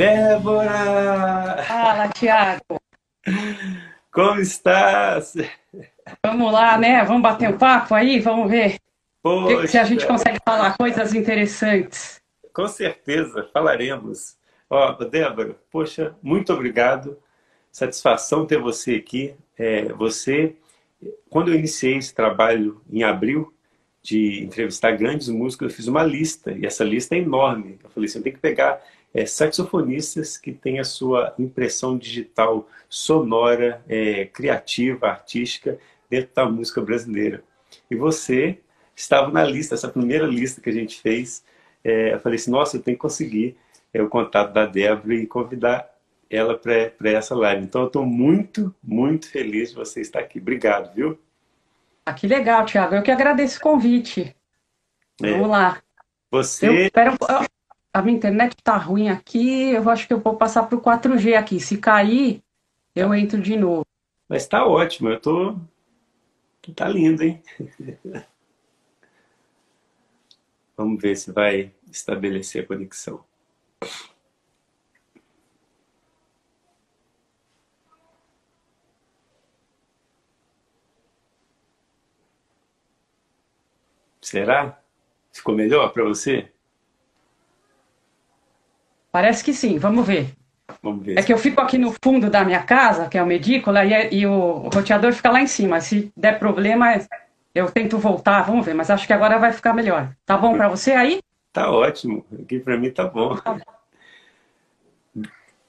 Débora! Fala, Tiago. Como estás? Vamos lá, né? Vamos bater um papo aí? Vamos ver Poxa, se a gente consegue falar coisas interessantes. Com certeza, falaremos. Ó, Débora, poxa, muito obrigado. Satisfação ter você aqui. É, você, quando eu iniciei esse trabalho em abril, de entrevistar grandes músicos, eu fiz uma lista, e essa lista é enorme. Eu falei assim, eu tenho que pegar é, saxofonistas que têm a sua impressão digital sonora, é, criativa, artística, dentro da música brasileira. E você estava na lista, essa primeira lista que a gente fez. É, eu falei assim, nossa, eu tenho que conseguir é, o contato da Débora e convidar ela para essa live. Então, eu estou muito, muito feliz de você estar aqui. Obrigado, viu? Ah, que legal, Thiago. Eu que agradeço o convite. É. Vamos lá. Você... Eu, pera, a minha internet está ruim aqui, eu acho que eu vou passar para o 4G aqui. Se cair, eu entro de novo. Mas está ótimo, eu tô... Tá lindo, hein? Vamos ver se vai estabelecer a conexão. Será? Ficou melhor para você? Parece que sim, vamos ver. Vamos ver. É que eu fico aqui no fundo da minha casa, que é o medícola, e, e o roteador fica lá em cima. Se der problema, eu tento voltar, vamos ver, mas acho que agora vai ficar melhor. Tá bom para você aí? Tá ótimo, aqui para mim tá bom.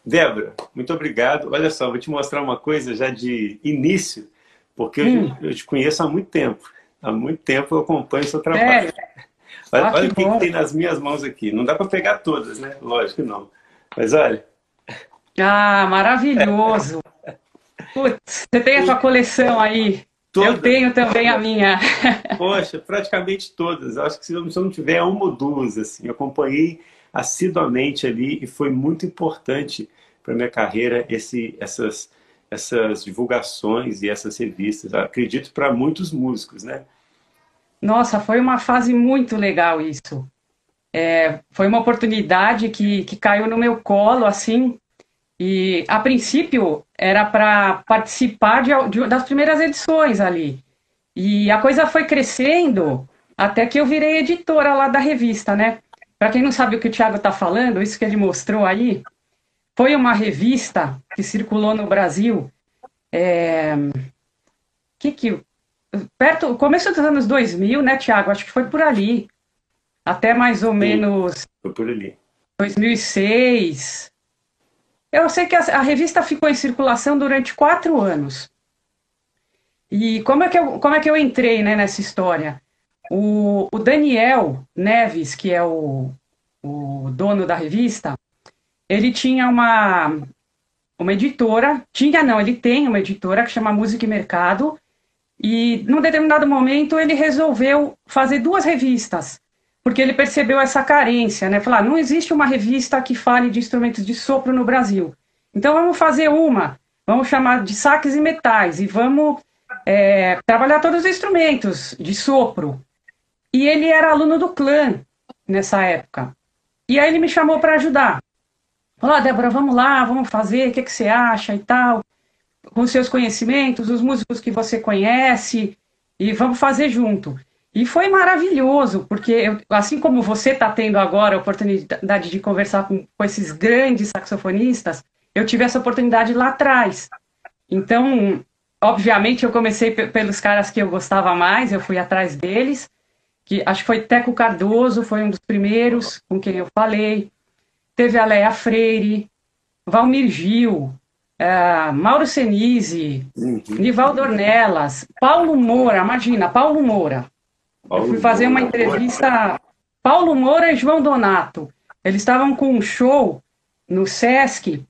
Débora, muito obrigado. Olha só, vou te mostrar uma coisa já de início, porque hum. eu, eu te conheço há muito tempo. Há muito tempo eu acompanho o seu trabalho. É. Olha, Ah, olha o que, que tem nas minhas mãos aqui. Não dá para pegar todas, né? Lógico que não. Mas olha, Ah, maravilhoso. Putz, você tem a sua coleção aí. Eu todas. tenho também a minha. Poxa, praticamente todas. Acho que se eu se eu não tiver uma ou duas, assim, eu acompanhei assiduamente ali e foi muito importante para minha carreira esse, essas, essas divulgações e essas revistas. Acredito para muitos músicos, né? Nossa, foi uma fase muito legal isso. É, foi uma oportunidade que, que caiu no meu colo, assim, e a princípio era para participar de, de- das primeiras edições ali. E a coisa foi crescendo até que eu virei editora lá da revista, né? Para quem não sabe o que o Thiago está falando, isso que ele mostrou aí, foi uma revista que circulou no Brasil. É, que que perto, começo dos anos 2000, né, Thiago? Acho que foi por ali. Até mais ou menos Foi por ali. 2006. Eu sei que a, a revista ficou em circulação durante quatro anos. E como é que eu, como é que eu entrei, né, nessa história? O, o Daniel Neves, que é o, o dono da revista, ele tinha uma, uma editora, tinha não, ele tem uma editora que chama Música e Mercado, e num determinado momento ele resolveu fazer duas revistas, porque ele percebeu essa carência, né? Falar, não existe uma revista que fale de instrumentos de sopro no Brasil. Então vamos fazer uma, vamos chamar de saques e metais e vamos é, trabalhar todos os instrumentos de sopro. E ele era aluno do clã nessa época. E aí ele me chamou para ajudar. Falou, ah, Débora, vamos lá, vamos fazer, o que, que você acha e tal, com seus conhecimentos, os músicos que você conhece, e vamos fazer junto. E foi maravilhoso, porque eu, assim como você está tendo agora a oportunidade de conversar com, com esses grandes saxofonistas, eu tive essa oportunidade lá atrás. Então, obviamente, eu comecei pe- pelos caras que eu gostava mais, eu fui atrás deles, que acho que foi Teco Cardoso, foi um dos primeiros com quem eu falei. Teve a Leia Freire, Valmir Gil, eh, Mauro Senise, Uhum. Nivaldo Ornelas, Paulo Moura, imagina, Paulo Moura. Eu fui fazer uma entrevista. Paulo Moura e João Donato. Eles estavam com um show no Sesc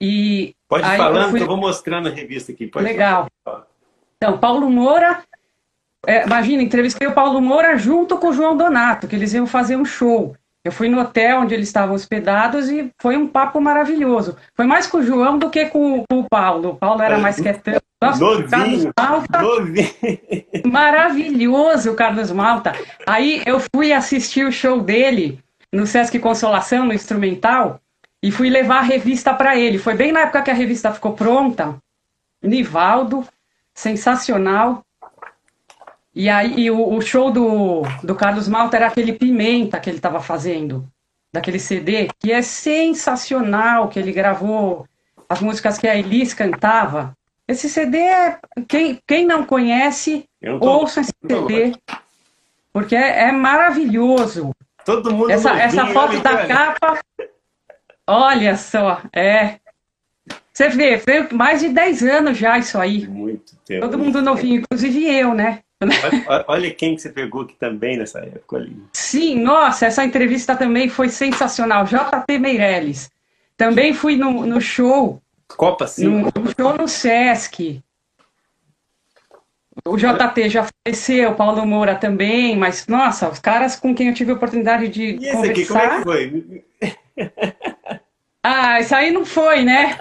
e. Pode ir aí eu falando fui- eu vou mostrando a revista aqui. Pode Legal. falar. Então, Paulo Moura. é, imagina, entrevistei o Paulo Moura junto com o João Donato, que eles iam fazer um show. Eu fui no hotel onde eles estavam hospedados e foi um papo maravilhoso. Foi mais com o João do que com, com o Paulo. O Paulo era mais quietão. Nossa, o Carlos Novinho, Malta. novinho. Maravilhoso, Carlos Malta. Aí eu fui assistir o show dele no Sesc Consolação, no instrumental, e fui levar a revista para ele. Foi bem na época que a revista ficou pronta. Nivaldo, sensacional. E aí o, o, show do, do Carlos Malta era aquele Pimenta que ele estava fazendo, daquele CD, que é sensacional, que ele gravou as músicas que a Elis cantava. Esse CD é. Quem, quem não conhece, tô, ouça esse CD, porque é, é, maravilhoso. Todo mundo Essa, essa foto da capa. Olha só, é. Você vê, foi mais de 10 anos já isso aí. Muito tempo. Todo mundo novinho, inclusive eu, né? Olha, olha quem que você pegou aqui também nessa época ali. Sim, nossa, essa entrevista também foi sensacional. JP Meirelles. Também fui no, no show. Copa, sim. No, no show no Sesc. O JT já faleceu, o Paulo Moura também, mas, nossa, os caras com quem eu tive a oportunidade de e esse conversar... aqui, como é que foi? ah, isso aí não foi, né?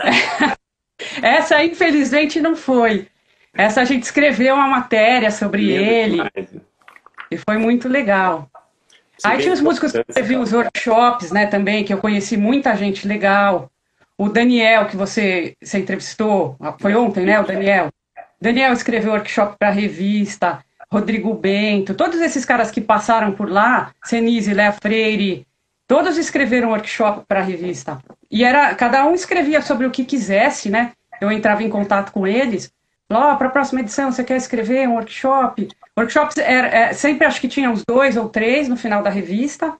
Essa, infelizmente, não foi. Essa a gente escreveu uma matéria sobre ele. E foi muito legal. Aí tinha os músicos que teve os workshops, né, também, que eu conheci muita gente legal. O Daniel, que você, você entrevistou, foi ontem, né, o Daniel? Daniel escreveu workshop para revista, Rodrigo Bento, todos esses caras que passaram por lá, Senise, Léa Freire, todos escreveram workshop para a revista. E era, cada um escrevia sobre o que quisesse, né? Eu entrava em contato com eles. Ó, oh, para a próxima edição, você quer escrever um workshop? Workshops era, é, sempre acho que tinha uns dois ou três no final da revista.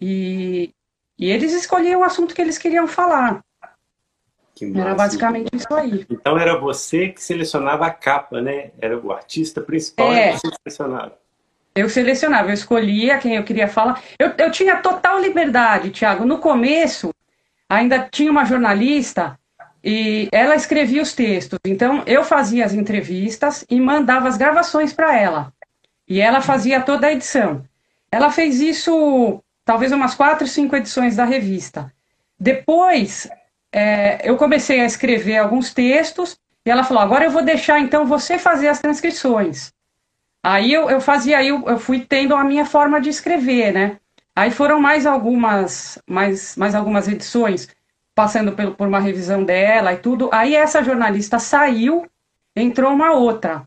E, e eles escolhiam o assunto que eles queriam falar. Era basicamente isso aí. Então era você que selecionava a capa, né? Era o artista principal é. que você selecionava. Eu selecionava, eu escolhia quem eu queria falar. Eu, eu tinha total liberdade, Tiago. No começo, ainda tinha uma jornalista e ela escrevia os textos. Então, eu fazia as entrevistas e mandava as gravações para ela. E ela fazia toda a edição. Ela fez isso, talvez, umas quatro, cinco edições da revista. Depois, é, eu comecei a escrever alguns textos e ela falou: agora eu vou deixar então você fazer as transcrições. Aí eu, eu fazia, aí eu, eu fui tendo a minha forma de escrever, né? Aí foram mais algumas, mais, mais algumas edições passando por, uma revisão dela e tudo. Aí essa jornalista saiu, entrou uma outra.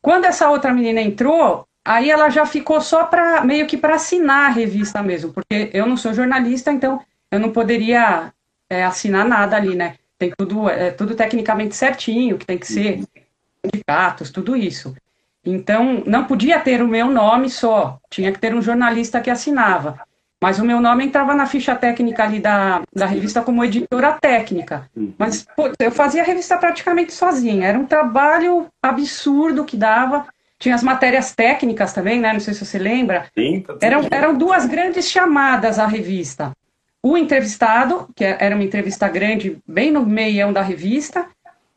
Quando essa outra menina entrou, aí ela já ficou só para meio que para assinar a revista mesmo, porque eu não sou jornalista, então eu não poderia é, assinar nada ali, né? Tem tudo, é, tudo tecnicamente certinho, que tem que ser sindicatos, tudo isso. Então, não podia ter o meu nome só, tinha que ter um jornalista que assinava. Mas o meu nome entrava na ficha técnica ali da, da revista como editora técnica. Uhum. Mas pô, eu fazia a revista praticamente sozinha. Era um trabalho absurdo que dava. Tinha as matérias técnicas também, né? Não sei se você lembra. Sim, tá eram, eram duas grandes chamadas à revista. O entrevistado, que era uma entrevista grande, bem no meião da revista,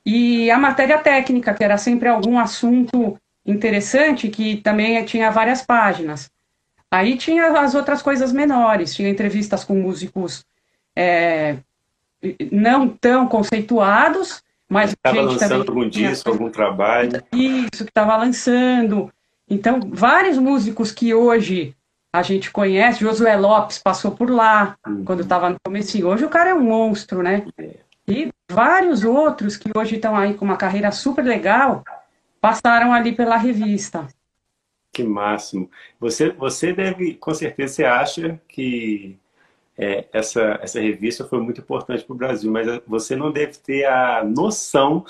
e a matéria técnica, que era sempre algum assunto interessante, que também tinha várias páginas. Aí tinha as outras coisas menores, tinha entrevistas com músicos é, não tão conceituados, mas estava lançando algum disco, algum trabalho. Isso, que estava lançando. Então, vários músicos que hoje a gente conhece, Josué Lopes passou por lá uhum. quando estava no começo. Hoje o cara é um monstro, né? É. E vários outros que hoje estão aí com uma carreira super legal passaram ali pela revista. Que máximo. Você, você deve, com certeza, você acha que é, essa, essa revista foi muito importante para o Brasil, mas você não deve ter a noção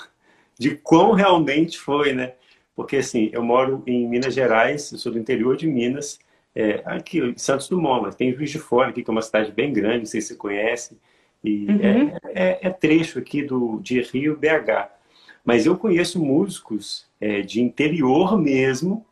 de quão realmente foi, né? Porque, assim, eu moro em Minas Gerais, eu sou do interior de Minas, é, aqui em Santos Dumont, mas tem Juiz de Fora, aqui, que é uma cidade bem grande, não sei se você conhece, e uhum. é, é, é, trecho aqui do, de Rio BH. Mas eu conheço músicos é, de interior mesmo,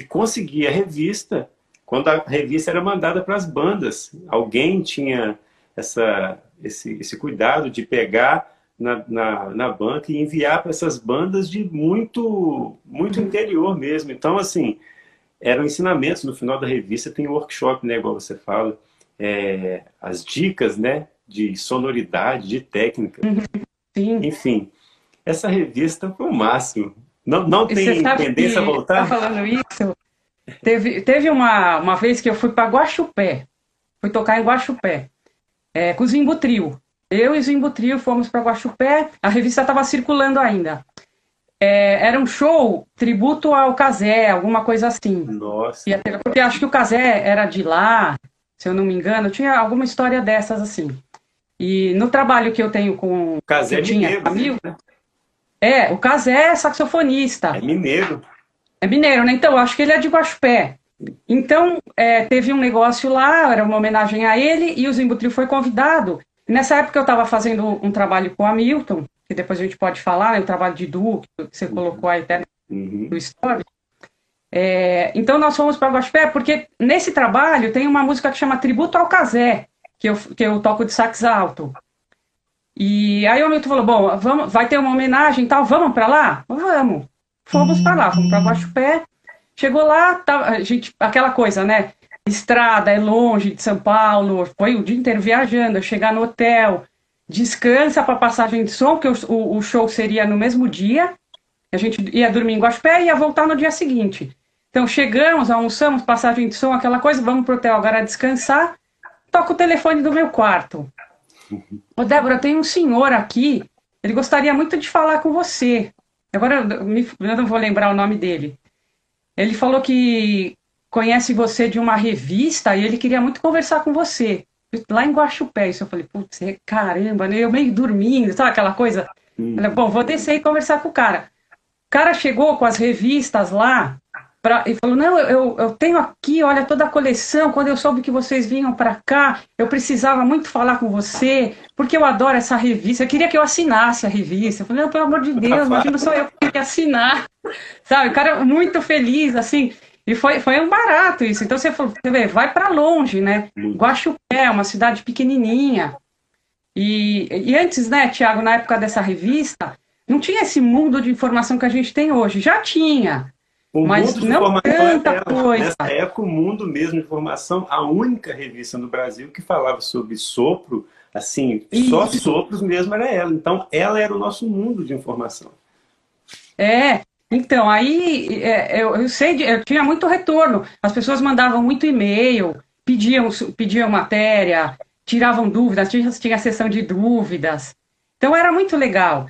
que conseguia a revista quando a revista era mandada para as bandas. Alguém tinha essa, esse, esse cuidado de pegar na, na, na banca e enviar para essas bandas de muito, muito interior mesmo. Então, assim, eram ensinamentos no final da revista, tem workshop, né, igual você fala, é, as dicas, né, de sonoridade, de técnica. Sim. Enfim, essa revista foi o máximo. Não, não tem tendência a voltar? Tá falando isso? Teve, teve uma, uma vez que eu fui para Guaxupé. Fui tocar em Guaxupé. é, com o Zimbo Trio. Eu e o Zimbo Trio fomos para Guaxupé, a revista estava circulando ainda. É, era um show tributo ao Casé, alguma coisa assim. Nossa. Ter, porque acho que o Casé era de lá, se eu não me engano, tinha alguma história dessas assim. E no trabalho que eu tenho com. Casé é mineiro. Amigo, né? É, o Casé é saxofonista. É mineiro. É mineiro, né? Então, acho que ele é de Guaxupé. Então, é, teve um negócio lá, era uma homenagem a ele, e o Zimbutril foi convidado. Nessa época eu estava fazendo um trabalho com o Hamilton, que depois a gente pode falar, né, o trabalho de duo, que você uhum. colocou aí até uhum. no story. É, então nós fomos para Guaxupé, porque nesse trabalho tem uma música que chama Tributo ao Casé, que eu, que eu toco de sax alto. E aí o Hamilton falou, bom, vamos, vai ter uma homenagem e tal, vamos para lá? Vamos. Fomos para lá, fomos para Guaxupé. Chegou lá, tá, a gente, aquela coisa, né? Estrada, é longe de São Paulo, foi o dia inteiro viajando, chegar no hotel, descansa para passagem de som, porque o, o, show seria no mesmo dia. A gente ia dormir em Guaxupé e ia voltar no dia seguinte. Então chegamos, almoçamos, passagem de som, aquela coisa, vamos pro hotel agora descansar. Toca o telefone do meu quarto. Ô, Débora, tem um senhor aqui, ele gostaria muito de falar com você. Agora eu, me, eu não vou lembrar o nome dele. Ele falou que conhece você de uma revista e ele queria muito conversar com você. Lá em Guaxupé, isso eu falei, putz, é caramba, né? Eu meio dormindo, sabe aquela coisa? Hum. Falei, bom, vou descer e conversar com o cara. O cara chegou com as revistas lá pra, e falou, não, eu, eu tenho aqui, olha, toda a coleção. Quando eu soube que vocês vinham para cá, eu precisava muito falar com você, porque eu adoro essa revista. Eu queria que eu assinasse a revista. Eu falei, não, pelo amor de Deus, imagina só eu que tenho que assinar. Sabe, o cara muito feliz, assim. E foi, foi um barato isso. Então você, falou, você vê, vai para longe, né? Guaxupé, uma cidade pequenininha. E, e antes, né, Tiago, na época dessa revista, não tinha esse mundo de informação que a gente tem hoje. Já tinha. O mas não tanta era, coisa. Nessa época, o mundo mesmo de informação, a única revista no Brasil que falava sobre sopro, assim, Isso. só sopros mesmo era ela. Então, ela era o nosso mundo de informação. É, então, aí é, eu, eu, sei, de, eu tinha muito retorno. As pessoas mandavam muito e-mail, pediam, pediam matéria, tiravam dúvidas, tinha, tinha sessão de dúvidas. Então era muito legal.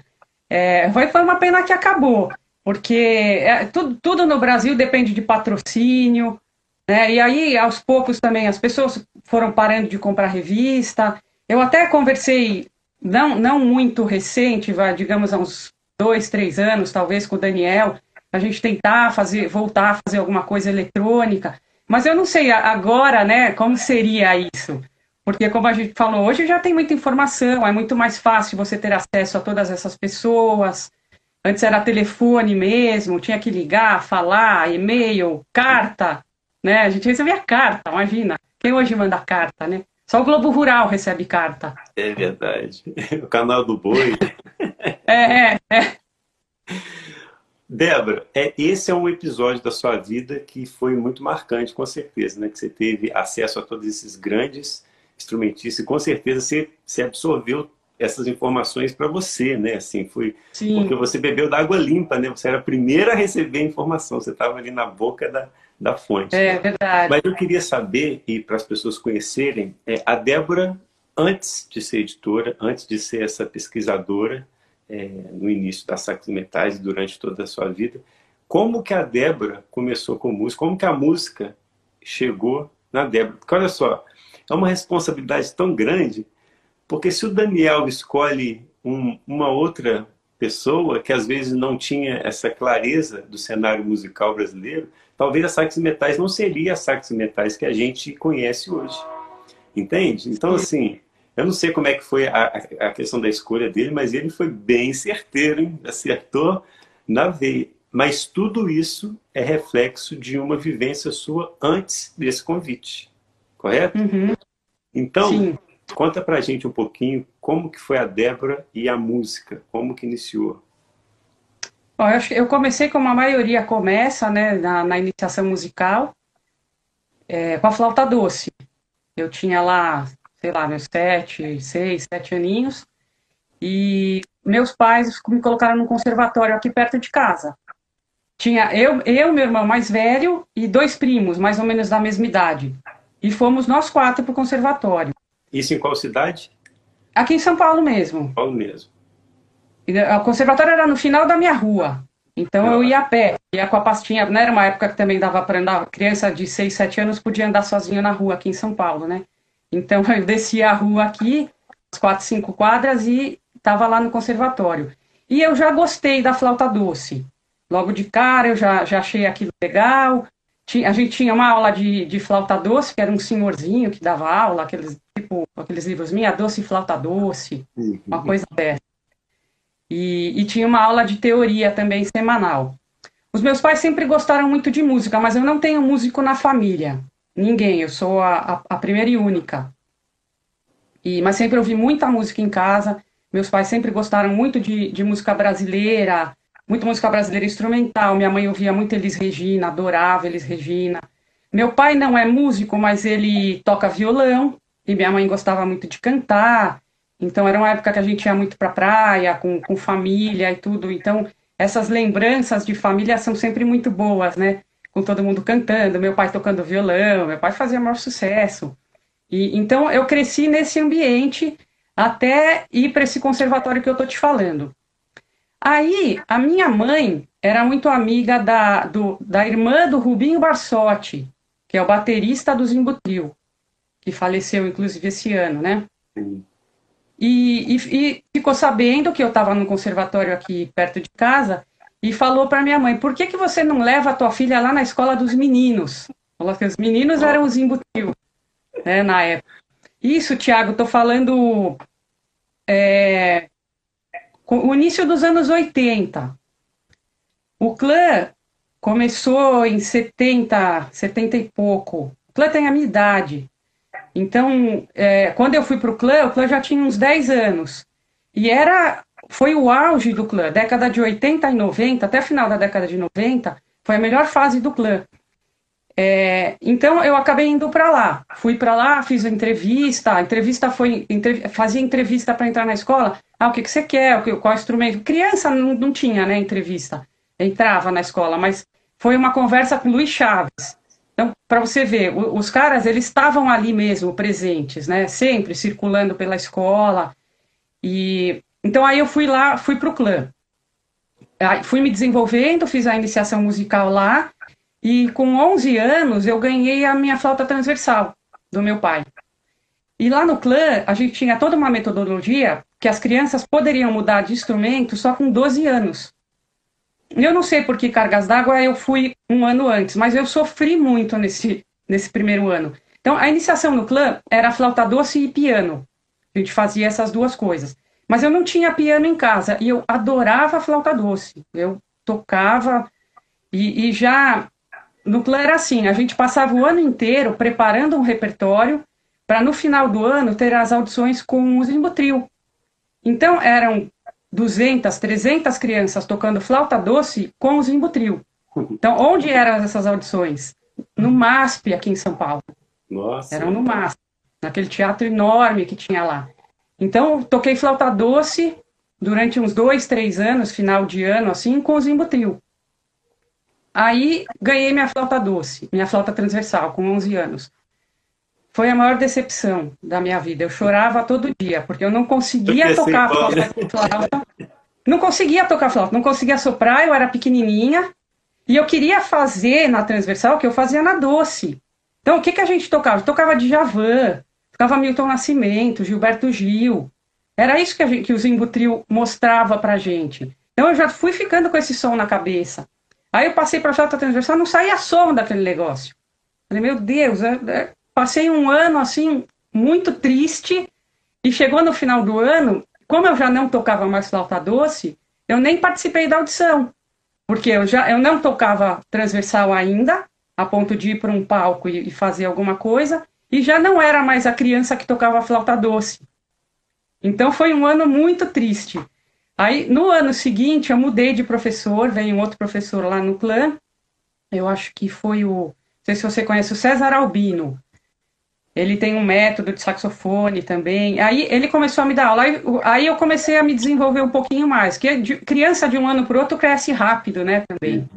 É, foi, foi uma pena que acabou, porque é, tudo, tudo no Brasil depende de patrocínio, né? E aí, aos poucos também, as pessoas foram parando de comprar revista. Eu até conversei, não, não muito recente, vai, digamos, há uns dois, três anos, talvez, com o Daniel, a gente tentar fazer, voltar a fazer alguma coisa eletrônica. Mas eu não sei agora, né, como seria isso. Porque, como a gente falou, hoje já tem muita informação, é muito mais fácil você ter acesso a todas essas pessoas. Antes era telefone mesmo, tinha que ligar, falar, e-mail, carta, né? A gente recebia carta, imagina. Quem hoje manda carta, né? Só o Globo Rural recebe carta. É verdade. O canal do boi. é, é, é. Débora, é, esse é um episódio da sua vida que foi muito marcante, com certeza, né? Que você teve acesso a todos esses grandes instrumentistas e com certeza você, você absorveu essas informações para você, né? Assim, foi Sim. porque você bebeu da água limpa, né? Você era a primeira a receber a informação, você estava ali na boca da, da fonte. É verdade. Mas eu queria saber, e para as pessoas conhecerem, é, a Débora, antes de ser editora, antes de ser essa pesquisadora, é, no início das Sacos Metais e durante toda a sua vida, como que a Débora começou com música, como que a música chegou na Débora. Porque olha só, é uma responsabilidade tão grande, porque se o Daniel escolhe um, uma outra pessoa que às vezes não tinha essa clareza do cenário musical brasileiro, talvez a Sax Metais não seria a Sax Metais que a gente conhece hoje. Entende? Então, assim, eu não sei como é que foi a, a questão da escolha dele, mas ele foi bem certeiro, hein? acertou na veia. Mas tudo isso é reflexo de uma vivência sua antes desse convite, correto? Uhum. Então, Sim. Conta pra gente um pouquinho como que foi a Débora e a música, como que iniciou. Bom, eu, eu comecei como a maioria começa, né, na, na iniciação musical, é, com a flauta doce. Eu tinha lá, sei lá, meus sete, seis, sete aninhos, e meus pais me colocaram num conservatório aqui perto de casa. Tinha eu, eu, meu irmão mais velho e dois primos, mais ou menos da mesma idade. E fomos nós quatro para o conservatório. Isso em qual cidade? Aqui em São Paulo mesmo. São Paulo mesmo. O conservatório era no final da minha rua. Então eu ia a pé, ia com a pastinha. Não era uma época que também dava para andar. Criança de 6, 7 anos podia andar sozinho na rua aqui em São Paulo, né? Então eu descia a rua aqui, as 4, 5 quadras, e estava lá no conservatório. E eu já gostei da flauta doce. Logo de cara eu já, já achei aquilo legal. Tinha, a gente tinha uma aula de, de flauta doce, que era um senhorzinho que dava aula, aqueles, tipo, aqueles livros, Minha Doce Flauta Doce, uhum. uma coisa dessa. E, e tinha uma aula de teoria também semanal. Os meus pais sempre gostaram muito de música, mas eu não tenho músico na família. Ninguém, eu sou a, a, a primeira e única. E, mas sempre ouvi muita música em casa. Meus pais sempre gostaram muito de, de música brasileira, muito música brasileira instrumental. Minha mãe ouvia muito Elis Regina, adorava Elis Regina. Meu pai não é músico, mas ele toca violão. E minha mãe gostava muito de cantar. Então era uma época que a gente ia muito para praia, com, com família e tudo. Então essas lembranças de família são sempre muito boas, né? Com todo mundo cantando, meu pai tocando violão, meu pai fazia maior sucesso. E então eu cresci nesse ambiente até ir para esse conservatório que eu tô te falando. Aí a minha mãe era muito amiga da, do, da irmã do Rubinho Barsotti, que é o baterista do Zimbutril, que faleceu inclusive esse ano, né? Sim. E, e, e ficou sabendo que eu estava no conservatório aqui perto de casa e falou para minha mãe: por que, que você não leva a tua filha lá na escola dos meninos? Falou que os meninos eram os embutil, né, na época. Isso, Tiago, estou falando é, o início dos anos 80. O clã começou em 70, 70 e pouco. O clã tem a minha idade. Então, é, quando eu fui para o clã, o clã já tinha uns 10 anos. E era, foi o auge do clã. Década de 80 e 90, até final da década de 90, foi a melhor fase do clã. É, então eu acabei indo para lá. Fui para lá, fiz a entrevista. A entrevista foi. Entre, fazia entrevista para entrar na escola. Ah, o que, que você quer? Qual instrumento? Criança não, não tinha, né, entrevista. Entrava na escola, mas foi uma conversa com o Luiz Chaves. Então, para você ver, os caras, eles estavam ali mesmo, presentes, né? Sempre circulando pela escola. E então aí eu fui lá, fui para o clã. Aí, fui me desenvolvendo, fiz a iniciação musical lá. E com 11 anos eu ganhei a minha flauta transversal do meu pai. E lá no clã a gente tinha toda uma metodologia que as crianças poderiam mudar de instrumento só com 12 anos. Eu não sei por que cargas d'água eu fui um ano antes, mas eu sofri muito nesse, nesse primeiro ano. Então, a iniciação no clã era flauta doce e piano. A gente fazia essas duas coisas. Mas eu não tinha piano em casa e eu adorava flauta doce. Eu tocava e, e já no clã era assim: a gente passava o ano inteiro preparando um repertório para no final do ano ter as audições com os Limbo Então eram 200, 300 crianças tocando flauta doce com o Zimbo Trio. Então, onde eram essas audições? No MASP, aqui em São Paulo. Nossa. Eram no MASP, naquele teatro enorme que tinha lá. Então, toquei flauta doce durante uns dois, três anos, final de ano, assim, com o Zimbo Trio. Aí, ganhei minha flauta doce, minha flauta transversal, com 11 anos foi a maior decepção da minha vida. Eu chorava todo dia, porque eu não conseguia tocar flauta. Não conseguia tocar flauta, não conseguia soprar, eu era pequenininha. E eu queria fazer na transversal o que eu fazia na doce. Então, o que, que a gente tocava? Eu tocava Djavan, tocava Milton Nascimento, Gilberto Gil. Era isso que, gente, que o Zimbo Trio mostrava pra gente. Então, eu já fui ficando com esse som na cabeça. Aí eu passei para flauta transversal, não saía som daquele negócio. Falei, meu Deus, é, é, Passei um ano assim muito triste e chegou no final do ano, como eu já não tocava mais flauta doce, eu nem participei da audição, porque eu já eu não tocava transversal ainda, a ponto de ir para um palco e, e fazer alguma coisa, e já não era mais a criança que tocava flauta doce. Então foi um ano muito triste. Aí no ano seguinte eu mudei de professor, veio um outro professor lá no clã. Eu acho que foi o, não sei se você conhece o César Albino. Ele tem um método de saxofone também. Aí ele começou a me dar aula. Aí, eu comecei a me desenvolver um pouquinho mais. Que de, criança de um ano para outro cresce rápido, né? Também.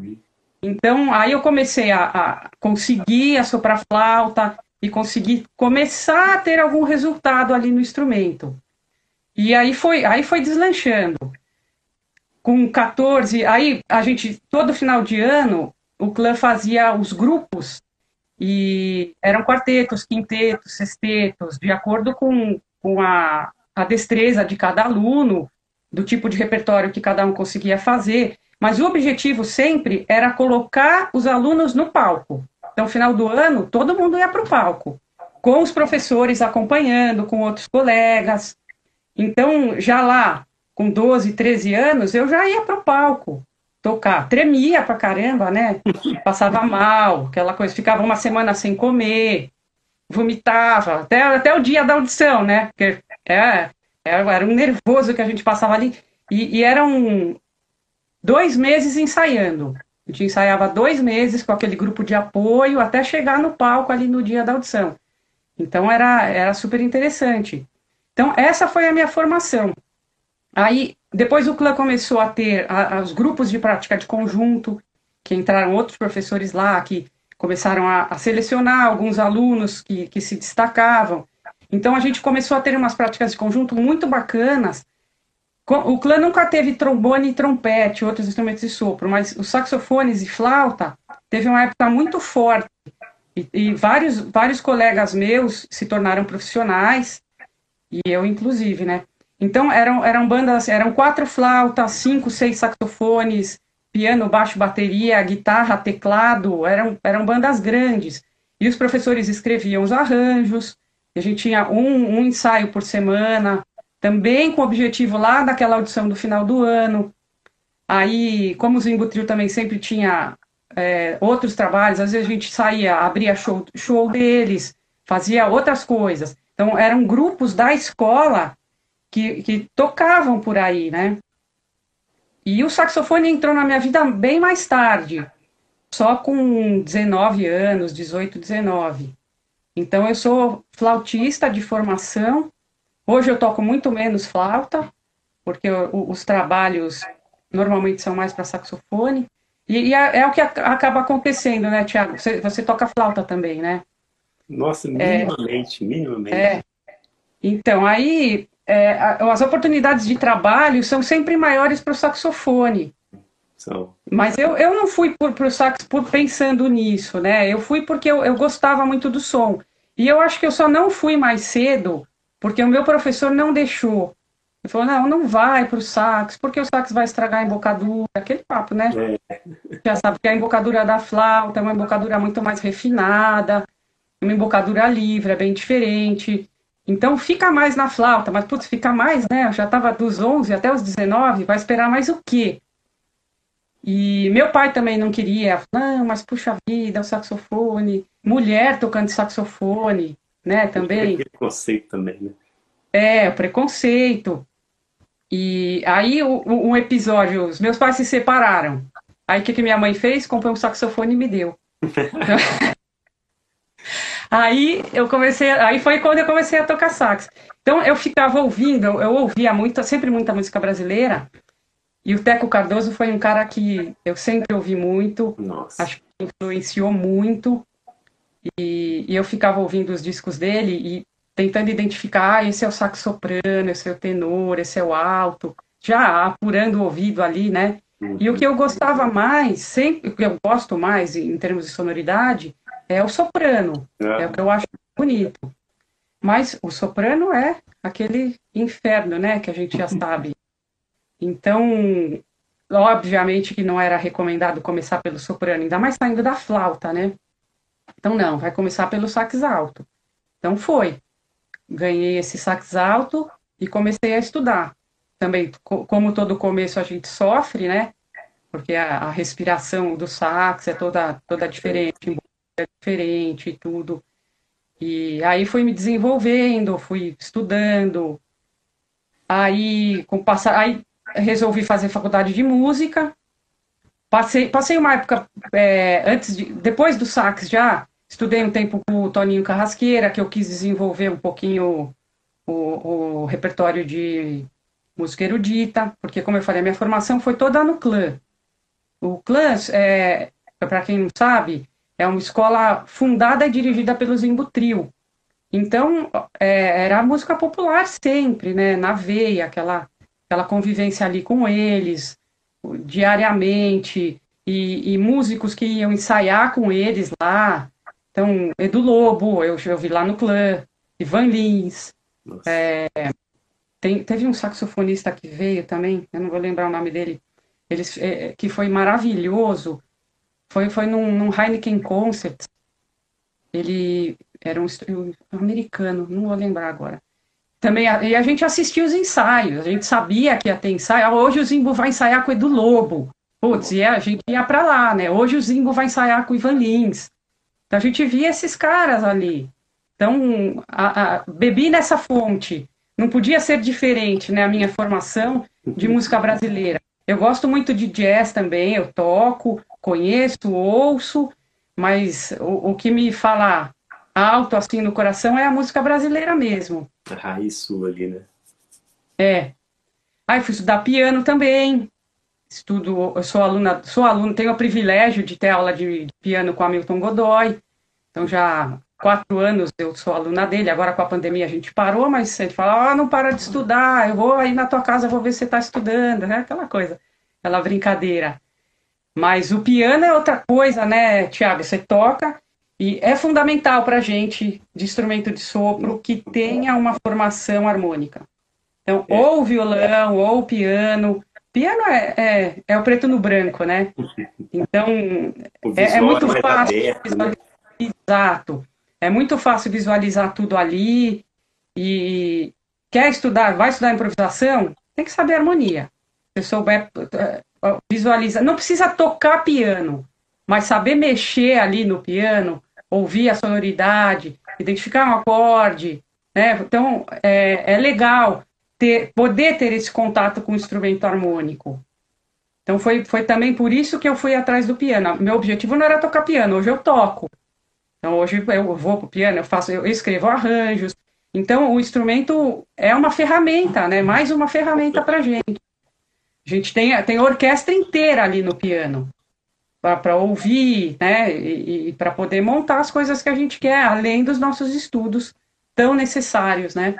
Então aí eu comecei a, a conseguir assoprar flauta. e conseguir começar a ter algum resultado ali no instrumento. E aí foi, aí foi deslanchando. Com 14, aí a gente, todo final de ano, o clã fazia os grupos e eram quartetos, quintetos, sextetos, de acordo com, com a, a destreza de cada aluno, do tipo de repertório que cada um conseguia fazer. Mas o objetivo sempre era colocar os alunos no palco. Então, final do ano, todo mundo ia para o palco, com os professores acompanhando, com outros colegas. Então, já lá, com 12, 13 anos, eu já ia para o palco tocar. Tremia pra caramba, né? Passava mal, aquela coisa, ficava uma semana sem comer, vomitava, até, até o dia da audição, né? Porque é, era um nervoso que a gente passava ali. E, e eram dois meses ensaiando. A gente ensaiava dois meses com aquele grupo de apoio até chegar no palco ali no dia da audição. Então era, era super interessante. Então, essa foi a minha formação. Aí, depois o clã começou a ter a, os grupos de prática de conjunto, que entraram outros professores lá, que começaram a, a selecionar alguns alunos que, que se destacavam. Então, a gente começou a ter umas práticas de conjunto muito bacanas. O clã nunca teve trombone e trompete, outros instrumentos de sopro, mas os saxofones e flauta teve uma época muito forte. E, e vários, vários colegas meus se tornaram profissionais, e eu inclusive, né? Então eram, eram bandas, eram quatro flautas, cinco, seis saxofones, piano, baixo, bateria, guitarra, teclado, eram, eram bandas grandes. E os professores escreviam os arranjos, a gente tinha um, um ensaio por semana, também com o objetivo lá daquela audição do final do ano. Aí, como o Zimbutril também sempre tinha é, outros trabalhos, às vezes a gente saía, abria show, show deles, fazia outras coisas. Então, eram grupos da escola que, que tocavam por aí, né? E o saxofone entrou na minha vida bem mais tarde, só com 19 anos, 18, 19. Então eu sou flautista de formação. Hoje eu toco muito menos flauta, porque os trabalhos normalmente são mais para saxofone. E, é, é, o que acaba acontecendo, né, Tiago? Você, você, toca flauta também, né? Nossa, minimamente, é, minimamente. É. Então, aí é, as oportunidades de trabalho são sempre maiores para o saxofone. São. Mas eu, eu não fui para o sax por pensando nisso, né? Eu fui porque eu, eu gostava muito do som. E eu acho que eu só não fui mais cedo porque o meu professor não deixou. Ele falou, não, não vai para o sax, porque o sax vai estragar a embocadura, aquele papo, né? É. Já sabe que a embocadura da flauta é uma embocadura muito mais refinada, uma embocadura livre, é bem diferente. Então fica mais na flauta, mas putz, fica mais, né? Eu já estava dos 11 até os 19, vai esperar mais o quê? E meu pai também não queria, não, mas puxa vida, o saxofone, mulher tocando saxofone, né, também. É preconceito também, né? É, o preconceito. E aí um episódio, os meus pais se separaram. Aí o que, que minha mãe fez? Comprou um saxofone e me deu. Aí eu comecei, aí foi quando eu comecei a tocar sax. Então eu ficava ouvindo, eu ouvia muito, sempre muita música brasileira. E o Teco Cardoso foi um cara que eu sempre ouvi muito, Nossa. acho que influenciou muito. E, e, eu ficava ouvindo os discos dele e tentando identificar, ah, esse é o sax soprano, esse é o tenor, esse é o alto, já apurando o ouvido ali, né? E o que eu gostava mais, sempre, o que eu gosto mais em termos de sonoridade, é o soprano. É. é o que eu acho bonito. Mas o soprano é aquele inferno, né? Que a gente já sabe. Então, obviamente que não era recomendado começar pelo soprano, ainda mais saindo da flauta, né? Então, não, vai começar pelo sax alto. Então, foi. Ganhei esse sax alto e comecei a estudar. Também, como todo começo a gente sofre, né? Porque a, a respiração do sax é toda, toda diferente, diferente e tudo. E aí fui me desenvolvendo, fui estudando. Aí, com passar, aí resolvi fazer faculdade de música. Passei, passei uma época é, antes de, depois do sax já estudei um tempo com o Toninho Carrasqueira, que eu quis desenvolver um pouquinho o, o repertório de música erudita, porque como eu falei, a minha formação foi toda no clã. O clã, é, para quem não sabe, é uma escola fundada e dirigida pelo Zimbo Trio. Então, é, era música popular sempre, né? Na veia, aquela, aquela convivência ali com eles, diariamente, e, e músicos que iam ensaiar com eles lá. Então, Edu Lobo, eu, eu vi lá no clã, Ivan Lins. É, tem, teve um saxofonista que veio também, eu não vou lembrar o nome dele, eles, é, que foi maravilhoso. Foi, foi num, num Heineken Concert. Ele era um, um americano, não vou lembrar agora. Também, e a gente assistia os ensaios, a gente sabia que ia ter ensaio. Ah, hoje o Zimbo vai ensaiar com o Edu Lobo. Putz, e a gente ia para lá, né? Hoje o Zimbo vai ensaiar com o Ivan Lins. Então a gente via esses caras ali. Então, a, a, bebi nessa fonte. Não podia ser diferente, né? A minha formação de música brasileira. Eu gosto muito de jazz também, eu toco, conheço, ouço, mas o, o que me fala alto assim no coração é a música brasileira mesmo. A raiz sua ali, né? É. Aí fui estudar piano também. Estudo, eu sou aluna, sou aluno, tenho o privilégio de ter aula de, de piano com Hamilton Godoy. Então já quatro anos eu sou aluna dele, agora com a pandemia a gente parou, mas ele fala, ah, não para de estudar, eu vou aí na tua casa, vou ver se você está estudando, né? Aquela coisa, aquela brincadeira. Mas o piano é outra coisa, né, Tiago? Você toca e é fundamental para a gente de instrumento de sopro que tenha uma formação harmônica. Então, é. ou o violão, ou o piano. Piano é, é, é o preto no branco, né? Então, é, é, muito fácil. Aberto, né? Exato. É muito fácil visualizar tudo ali. E quer estudar, vai estudar improvisação? Tem que saber harmonia. Se souber eh, visualizar, não precisa tocar piano, mas saber mexer ali no piano, ouvir a sonoridade, identificar um acorde, né? Então é, é legal ter, poder ter esse contato com o instrumento harmônico. Então foi, foi também por isso que eu fui atrás do piano. Meu objetivo não era tocar piano, hoje eu toco. Então hoje eu vou para o piano, eu faço, eu escrevo arranjos. Então o instrumento é uma ferramenta, né? Mais uma ferramenta para gente. A gente tem, tem a orquestra inteira ali no piano para ouvir, né? E, e para poder montar as coisas que a gente quer, além dos nossos estudos tão necessários, né?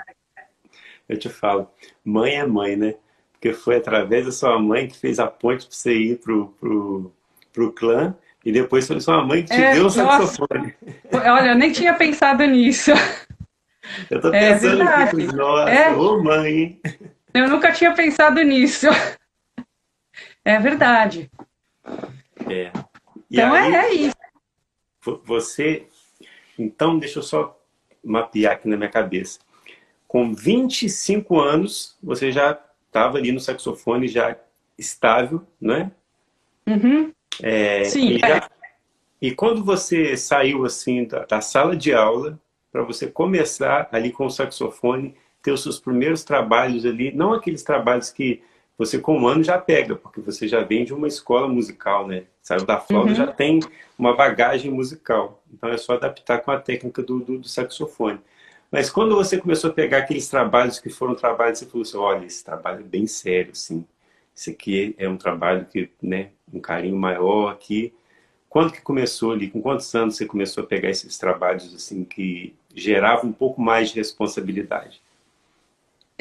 Eu te falo, mãe é mãe, né? Porque foi através da sua mãe que fez a ponte para você ir pro, pro, pro clã e depois foi sua mãe que te é, deu o saxofone. Olha, eu nem tinha pensado nisso. Eu tô é pensando é aqui, nossa, é. ô mãe. Eu nunca tinha pensado nisso. É verdade. É. E então aí, é isso. Você, então, deixa eu só mapear aqui na minha cabeça. Com 25 anos, você já estava ali no saxofone, já estável, né? Uhum. É, Sim. E, já, e, quando você saiu assim da, da sala de aula para você começar ali com o saxofone, ter os seus primeiros trabalhos ali, não aqueles trabalhos que você com um ano já pega, porque você já vem de uma escola musical, né? Saiu da flauta, uhum. já tem uma bagagem musical. Então é só adaptar com a técnica do, do, do, saxofone. Mas quando você começou a pegar aqueles trabalhos que foram trabalhos, você falou assim, olha, esse trabalho é bem sério, sim. Esse aqui é um trabalho que, né, um carinho maior aqui. Quando que começou ali? Com quantos anos você começou a pegar esses trabalhos assim que geravam um pouco mais de responsabilidade?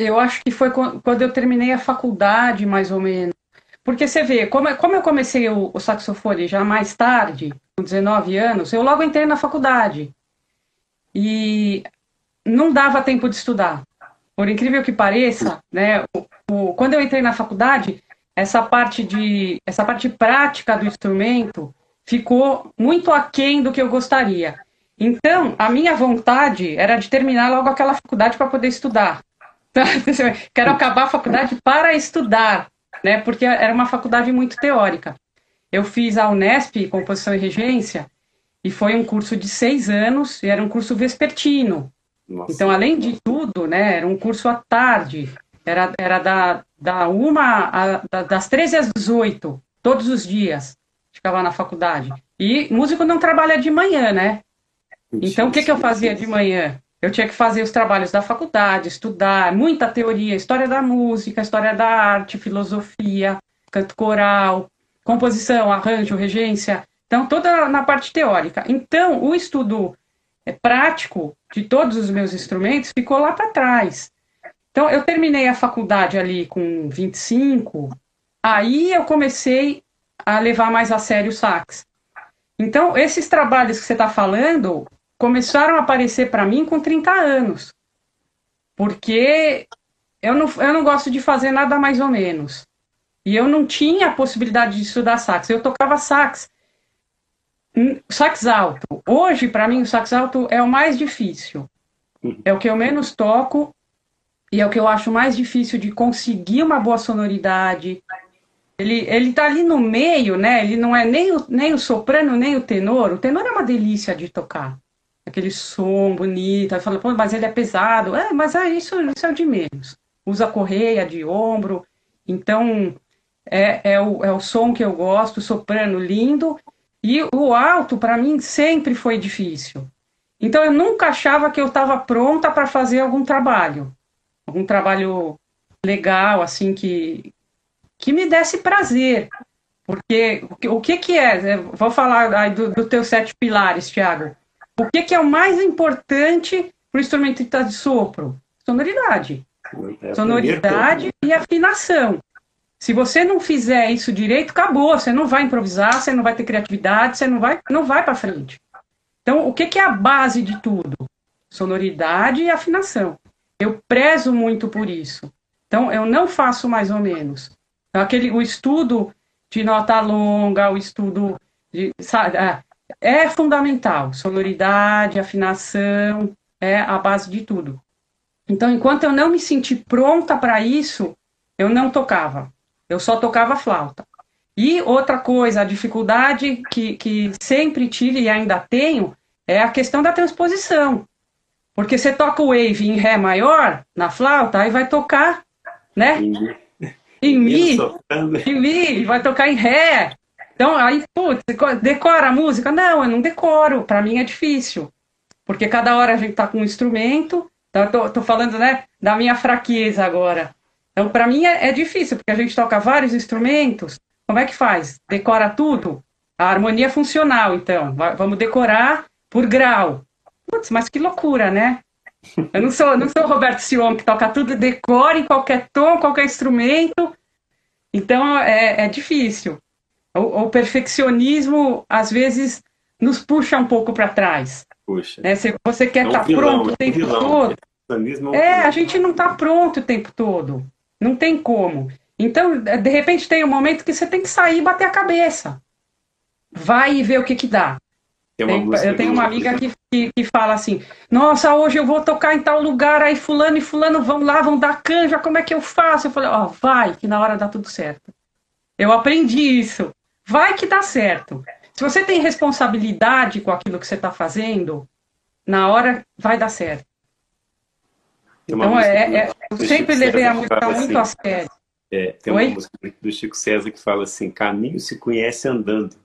Eu acho que foi quando eu terminei a faculdade, mais ou menos. Porque você vê, como, como eu comecei o, o saxofone já mais tarde, com 19 anos, eu logo entrei na faculdade. E não dava tempo de estudar. Por incrível que pareça, né, o, o, quando eu entrei na faculdade, essa parte de essa parte prática do instrumento ficou muito aquém do que eu gostaria. Então, a minha vontade era de terminar logo aquela faculdade para poder estudar. Quero acabar a faculdade para estudar, né? Porque era uma faculdade muito teórica. Eu fiz a Unesp, Composição e Regência, e foi um curso de seis anos, e era um curso vespertino. Nossa. Então, além de tudo, né, era um curso à tarde. Era, era da, da uma, a, da, das 13 às 18, todos os dias. Ficava na faculdade. E músico não trabalha de manhã, né? Então, o que, que eu fazia de manhã? Eu tinha que fazer os trabalhos da faculdade, estudar muita teoria, história da música, história da arte, filosofia, canto coral, composição, arranjo, regência. Então, toda na parte teórica. Então, o estudo é, prático de todos os meus instrumentos ficou lá para trás. Então, eu terminei a faculdade ali com 25, aí eu comecei a levar mais a sério o sax. Então, esses trabalhos que você está falando começaram a aparecer para mim com 30 anos. Porque eu não, eu não gosto de fazer nada mais ou menos. E eu não tinha a possibilidade de estudar sax. Eu tocava sax. Sax alto. Hoje, para mim, o sax alto é o mais difícil. Uhum. É o que eu menos toco e é o que eu acho mais difícil de conseguir uma boa sonoridade. Ele, ele tá ali no meio, né? Ele não é nem o, nem o soprano, nem o tenor. O tenor é uma delícia de tocar. Aquele som bonito. Aí fala, pô, mas ele é pesado. É, mas é isso, isso é de menos. Usa correia de ombro. Então, é, é, o, é o som que eu gosto, soprano lindo. E o alto, para mim, sempre foi difícil. Então, eu nunca achava que eu estava pronta para fazer algum trabalho algum trabalho legal, assim, que, que me desse prazer. Porque o que, que é? Vou falar do, do teu sete pilares, Thiago. O que, que é o mais importante para o instrumentista de sopro? Sonoridade. É Sonoridade e afinação. Se você não fizer isso direito, acabou. Você não vai improvisar, você não vai ter criatividade, você não vai, não vai para frente. Então, o que, que é a base de tudo? Sonoridade e afinação. Eu prezo muito por isso. Então, eu não faço mais ou menos. Então, aquele, o estudo de nota longa, o estudo de. Sabe, é, fundamental. Sonoridade, afinação, é a base de tudo. Então, enquanto eu não me senti pronta para isso, eu não tocava. Eu só tocava flauta. E outra coisa, a dificuldade que, que sempre tive e ainda tenho é a questão da transposição. Porque você toca o wave em Ré maior, na flauta, aí vai tocar, né? Em Mi. Em Mi, vai tocar em Ré. Então, aí, putz, decora a música? Não, eu não decoro. Para mim é difícil. Porque cada hora a gente tá com um instrumento. Então, eu tô, tô falando, né, da minha fraqueza agora. Então, para mim é, é difícil, porque a gente toca vários instrumentos. Como é que faz? Decora tudo? A harmonia funcional, então. Vamos decorar por grau. Putz, mas que loucura, né? Eu não sou, não sou o Roberto Sion, que toca tudo, decora em qualquer tom, qualquer instrumento. Então é, é difícil. O, o, perfeccionismo, às vezes, nos puxa um pouco para trás. Puxa. Né? Se você quer estar é um tá pronto o é tempo vilão, todo. É, é a gente não está pronto o tempo todo. Não tem como. Então, de repente, tem um momento que você tem que sair e bater a cabeça. Vai e ver o que, que dá. Tem eu tenho uma amiga que, que, que, fala assim: Nossa, hoje eu vou tocar em tal lugar, aí Fulano e Fulano vão lá, vão dar canja, como é que eu faço? Eu falei: Ó, oh, vai, que na hora dá tudo certo. Eu aprendi isso. Vai que dá certo. Se você tem responsabilidade com aquilo que você está fazendo, na hora vai dar certo. Então, é, é, eu sempre levei a música assim, muito a sério. É, tem Oi? uma música do Chico César que fala assim: caminho se conhece andando.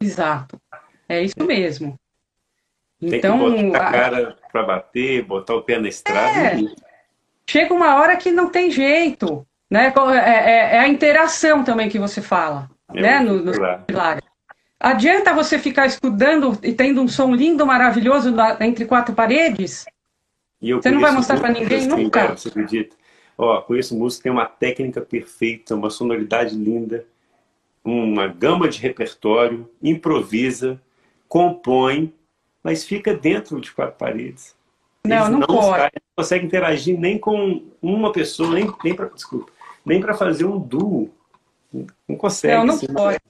Exato. É isso mesmo. Tem então, que botar a cara para bater, botar o pé na estrada. É, chega uma hora que não tem jeito. Né? É, é, é a interação também que você fala. Né? No, no Adianta você ficar estudando e tendo um som lindo, maravilhoso na, entre quatro paredes? você não vai mostrar para ninguém nunca. Cara, você acredita? Ó, conheço música tem uma técnica perfeita, uma sonoridade linda, uma gama de repertório, improvisa, compõe, mas fica dentro de quatro paredes. Não, não, não pode. Saem, não consegue interagir nem com uma pessoa, nem, nem para desculpa, nem para fazer um duo. Não consegue. Não, não assim, pode.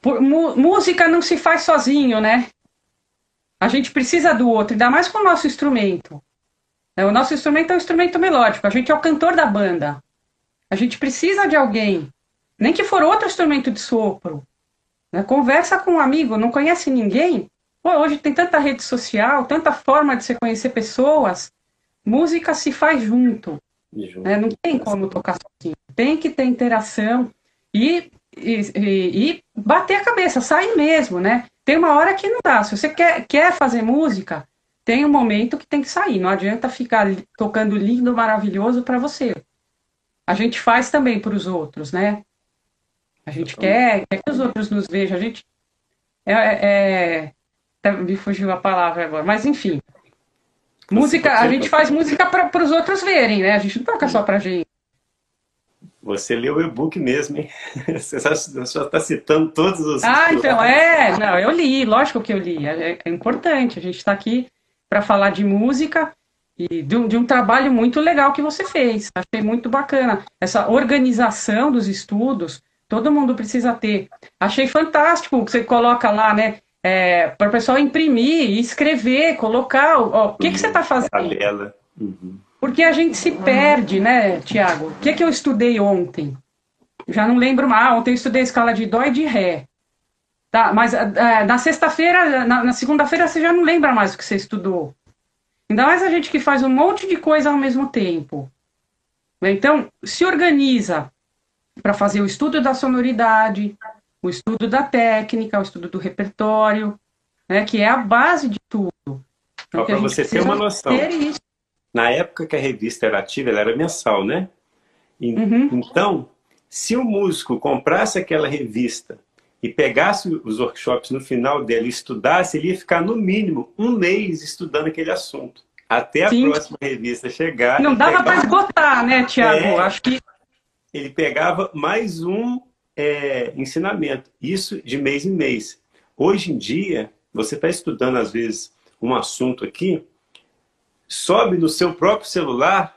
Por, música não se faz sozinho, né? A gente precisa do outro, ainda mais com o nosso instrumento. É, o nosso instrumento é um instrumento melódico, a gente é o cantor da banda. A gente precisa de alguém, nem que for outro instrumento de sopro. Né? Conversa com um amigo, não conhece ninguém? Pô, hoje tem tanta rede social, tanta forma de se conhecer pessoas. Música se faz junto. Né? Não tem como tocar sozinho. Tem que ter interação e, e, e, bater a cabeça, sair mesmo, né? Tem uma hora que não dá. Se você quer, quer fazer música, tem um momento que tem que sair. Não adianta ficar tocando lindo, maravilhoso para você. A gente faz também para os outros, né? A gente quer, quer que os outros nos vejam. A gente. É, é, é, me fugiu a palavra agora, mas enfim. Música, a gente faz música para os outros verem, né? A gente não toca só para gente. Você leu o e-book mesmo, hein? Você só está citando todos os. Ah, então, é. Não, eu li, lógico que eu li. É, é importante. A gente está aqui para falar de música e de um, de um, trabalho muito legal que você fez. Achei muito bacana. Essa organização dos estudos, todo mundo precisa ter. Achei fantástico que você coloca lá, né? É, para o pessoal imprimir, escrever, colocar. Ó, o que, que você está fazendo? Tabela. Uhum. Porque a gente se perde, né, Tiago? O que, é que eu estudei ontem? Já não lembro mais. Ah, ontem eu estudei a escala de Dó e de Ré. Tá, mas é, na sexta-feira, na, na segunda-feira, você já não lembra mais o que você estudou. Ainda mais a gente que faz um monte de coisa ao mesmo tempo. Então, se organiza para fazer o estudo da sonoridade, o estudo da técnica, o estudo do repertório, né, que é a base de tudo. Então, para você ter uma noção. Ter na época que a revista era ativa, ela era mensal, né? E, uhum. Então, se o músico comprasse aquela revista e pegasse os workshops no final dela e estudasse, ele ia ficar no mínimo um mês estudando aquele assunto. Até a Sim. próxima revista chegar. Não dava para esgotar, né, Tiago? É, Acho que. Ele pegava mais um é, ensinamento. Isso de mês em mês. Hoje em dia, você está estudando, às vezes, um assunto aqui, sobe no seu próprio celular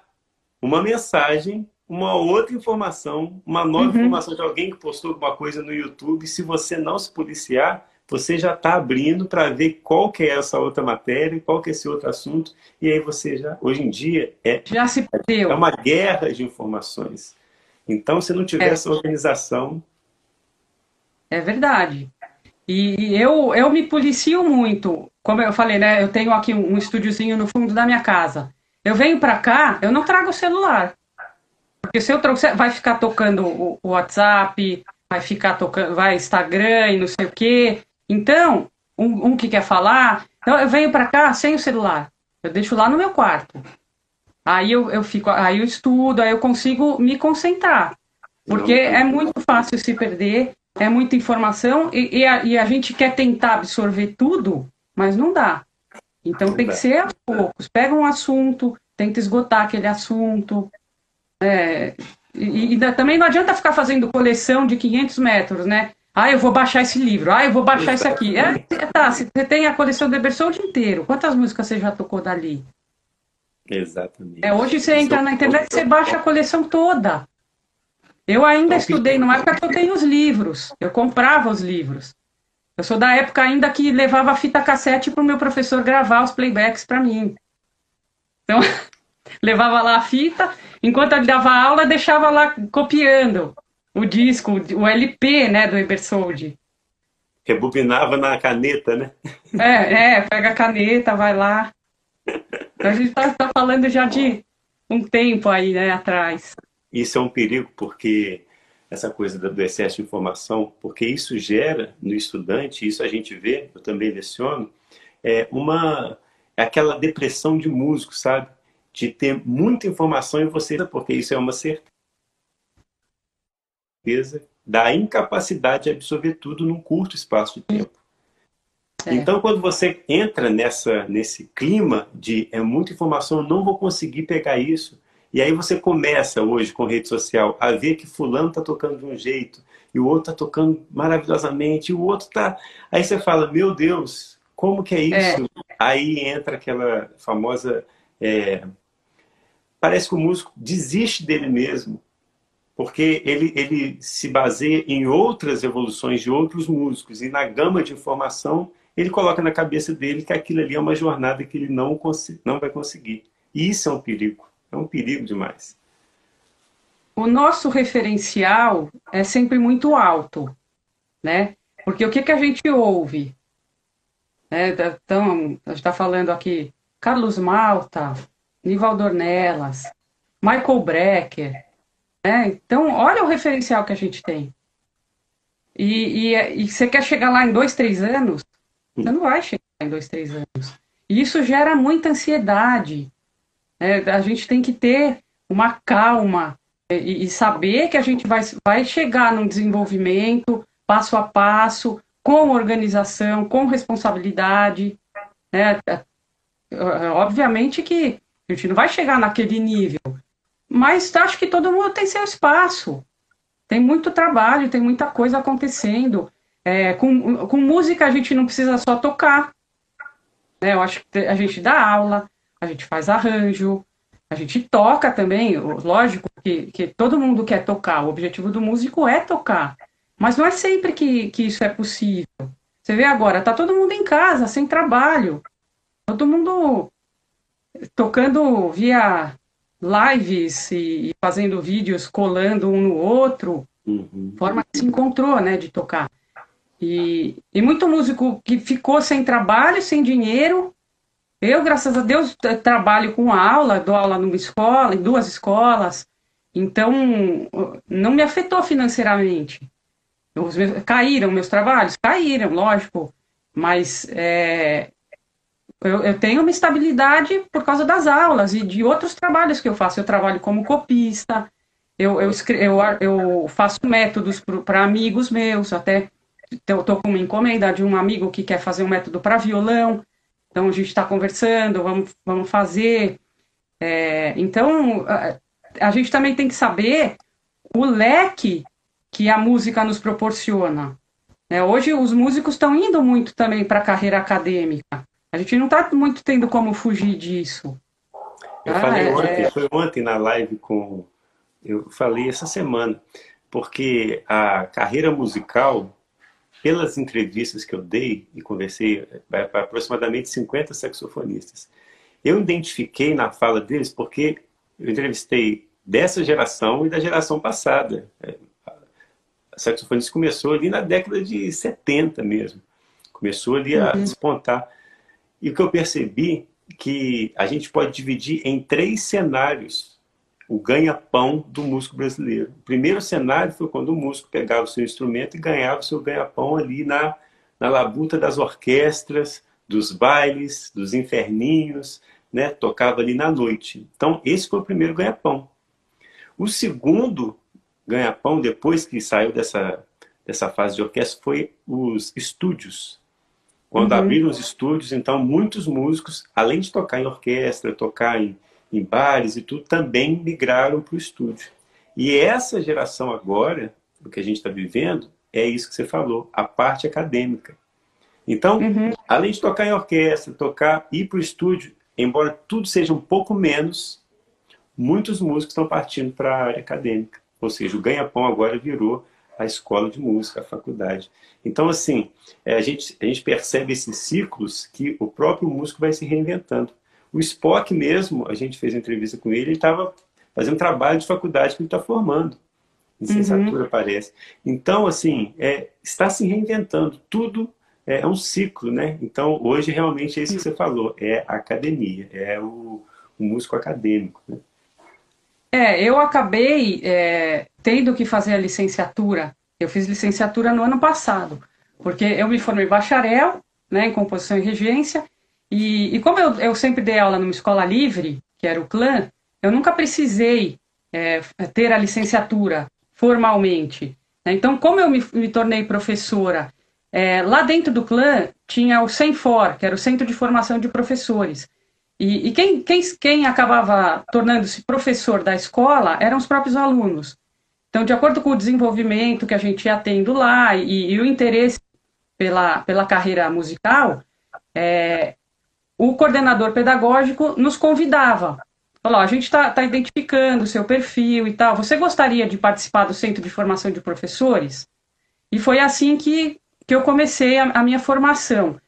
uma mensagem, uma outra informação, uma nova uhum. informação de alguém que postou alguma coisa no YouTube. Se você não se policiar, você já está abrindo para ver qual que é essa outra matéria, qual que é esse outro assunto, e aí você já, hoje em dia, é, já se perdeu. é uma guerra de informações. Então, se não tiver é. essa organização... É verdade. E eu, eu me policio muito como eu falei, né? Eu tenho aqui um, estúdiozinho no fundo da minha casa. Eu venho para cá, eu não trago o celular. Porque se eu trouxer, vai ficar tocando o, o WhatsApp, vai ficar tocando, vai Instagram e não sei o quê. Então, um, um que quer falar, então eu venho para cá sem o celular. Eu deixo lá no meu quarto. Aí eu, eu fico, aí eu estudo, aí eu consigo me concentrar. Porque é muito fácil se perder, é muita informação e, e, a, e a gente quer tentar absorver tudo mas não dá. Então tem que ser aos poucos. Pega um assunto, tenta esgotar aquele assunto. É, e, e, também não adianta ficar fazendo coleção de 500 metros, né? Ah, eu vou baixar esse livro. Ah, eu vou baixar esse aqui. É, é, tá, você tem a coleção do Ebersold inteiro. Quantas músicas você já tocou dali? Exatamente. É, hoje você entra na internet e você baixa a coleção toda. Eu ainda estudei numa época que eu tenho os livros. Eu comprava os livros. Eu sou da época ainda que levava fita cassete para o meu professor gravar os playbacks para mim. Então, levava lá a fita, enquanto ele dava aula, deixava lá copiando o disco, o LP, né, do Ebersold. Rebobinava na caneta, né? É, é, pega a caneta, vai lá. A gente está tá falando já de um tempo aí, né, atrás. Isso é um perigo, porque essa coisa do excesso de informação, porque isso gera no estudante, isso a gente vê, eu também leciono, é uma é aquela depressão de músico, sabe? De ter muita informação em você, porque isso é uma certeza da incapacidade de absorver tudo num curto espaço de tempo. É. Então, quando você entra nessa, nesse clima de é muita informação, eu não vou conseguir pegar isso, e aí você começa hoje com rede social a ver que fulano está tocando de um jeito, e o outro está tocando maravilhosamente, e o outro está... Aí você fala, meu Deus, como que é isso? É. Aí entra aquela famosa... É... Parece que o músico desiste dele mesmo, porque ele, ele se baseia em outras evoluções de outros músicos, e na gama de informação ele coloca na cabeça dele que aquilo ali é uma jornada que ele não, não vai conseguir. E isso é um perigo. É um perigo demais. O nosso referencial é sempre muito alto, né? Porque o que, que a gente ouve? É, então, a gente está falando aqui Carlos Malta, Nivaldo Ornelas, Michael Brecker. Né? Então, olha o referencial que a gente tem. E, e, e, você quer chegar lá em dois, três anos? Você não vai chegar em dois, três anos. E isso gera muita ansiedade. É, a gente tem que ter uma calma, e, e saber que a gente vai, vai chegar num desenvolvimento passo a passo, com organização, com responsabilidade. Né? É, é, obviamente que a gente não vai chegar naquele nível, mas acho que todo mundo tem seu espaço. Tem muito trabalho, tem muita coisa acontecendo. É, com, com música a gente não precisa só tocar. Né? Eu acho que a gente dá aula, a gente faz arranjo, a gente toca também. Lógico que, que todo mundo quer tocar. O objetivo do músico é tocar. Mas não é sempre que, que isso é possível. Você vê agora, tá todo mundo em casa, sem trabalho. Todo mundo tocando via lives e, fazendo vídeos colando um no outro. Uhum. Forma que se encontrou, né, de tocar. E, e muito músico que ficou sem trabalho, sem dinheiro. Eu, graças a Deus, trabalho com aula, dou aula numa escola, em duas escolas. Então, não me afetou financeiramente. Meus, caíram meus trabalhos? Caíram, lógico. Mas é, eu, eu, tenho uma estabilidade por causa das aulas e de outros trabalhos que eu faço. Eu trabalho como copista, eu, eu, eu, eu faço métodos para amigos meus, até eu estou com uma encomenda de um amigo que quer fazer um método para violão. Então a gente está conversando, vamos, vamos fazer. É, então a, a gente também tem que saber o leque que a música nos proporciona. É, hoje os músicos estão indo muito também para a carreira acadêmica. A gente não está muito tendo como fugir disso. Eu ah, falei é, ontem, é... foi ontem na live com. Eu falei essa semana, porque a carreira musical, pelas entrevistas que eu dei e conversei para aproximadamente 50 saxofonistas, eu identifiquei na fala deles porque eu entrevistei dessa geração e da geração passada. É, a saxofonista começou ali na década de 70 mesmo. Começou ali a uhum. despontar. E o que eu percebi que a gente pode dividir em três cenários o ganha-pão do músico brasileiro. O primeiro cenário foi quando o músico pegava o seu instrumento e ganhava o seu ganha-pão ali na, na labuta das orquestras, dos bailes, dos inferninhos, né? tocava ali na noite. Então, esse foi o primeiro ganha-pão. O segundo ganha-pão, depois que saiu dessa, dessa fase de orquestra, foi os estúdios. Quando uhum. abriram os estúdios, então muitos músicos, além de tocar em orquestra, tocar em, em bares e tudo, também migraram para o estúdio. E essa geração agora, o que a gente está vivendo, é isso que você falou, a parte acadêmica. Então, uhum. além de tocar em orquestra, tocar, ir para o estúdio, embora tudo seja um pouco menos, muitos músicos estão partindo para a área acadêmica. Ou seja, o ganha-pão agora virou a escola de música, a faculdade. Então, assim, é, a gente, a gente percebe esses ciclos que o próprio músico vai se reinventando. O Spock mesmo, a gente fez entrevista com ele, ele estava fazendo trabalho de faculdade que ele está formando. Licenciatura, uhum. parece. Então, assim, é, está se reinventando. Tudo é, é um ciclo, né? Então, hoje, realmente, é isso que você falou. É a academia, é o, o músico acadêmico, né? É, eu acabei é, tendo que fazer a licenciatura. Eu fiz licenciatura no ano passado, porque eu me formei bacharel né, em composição e regência, e, e como eu, eu, sempre dei aula numa escola livre, que era o clã, eu nunca precisei é, ter a licenciatura formalmente. Né? Então, como eu me, me tornei professora, é, lá dentro do clã tinha o CENFOR, que era o Centro de Formação de Professores. E, e quem, quem, quem acabava tornando-se professor da escola eram os próprios alunos. Então, de acordo com o desenvolvimento que a gente ia tendo lá e, e o interesse pela, pela carreira musical, é, o coordenador pedagógico nos convidava. Falou, a gente está tá identificando o seu perfil e tal. Você gostaria de participar do Centro de Formação de Professores? E foi assim que, que eu comecei a, a minha formação.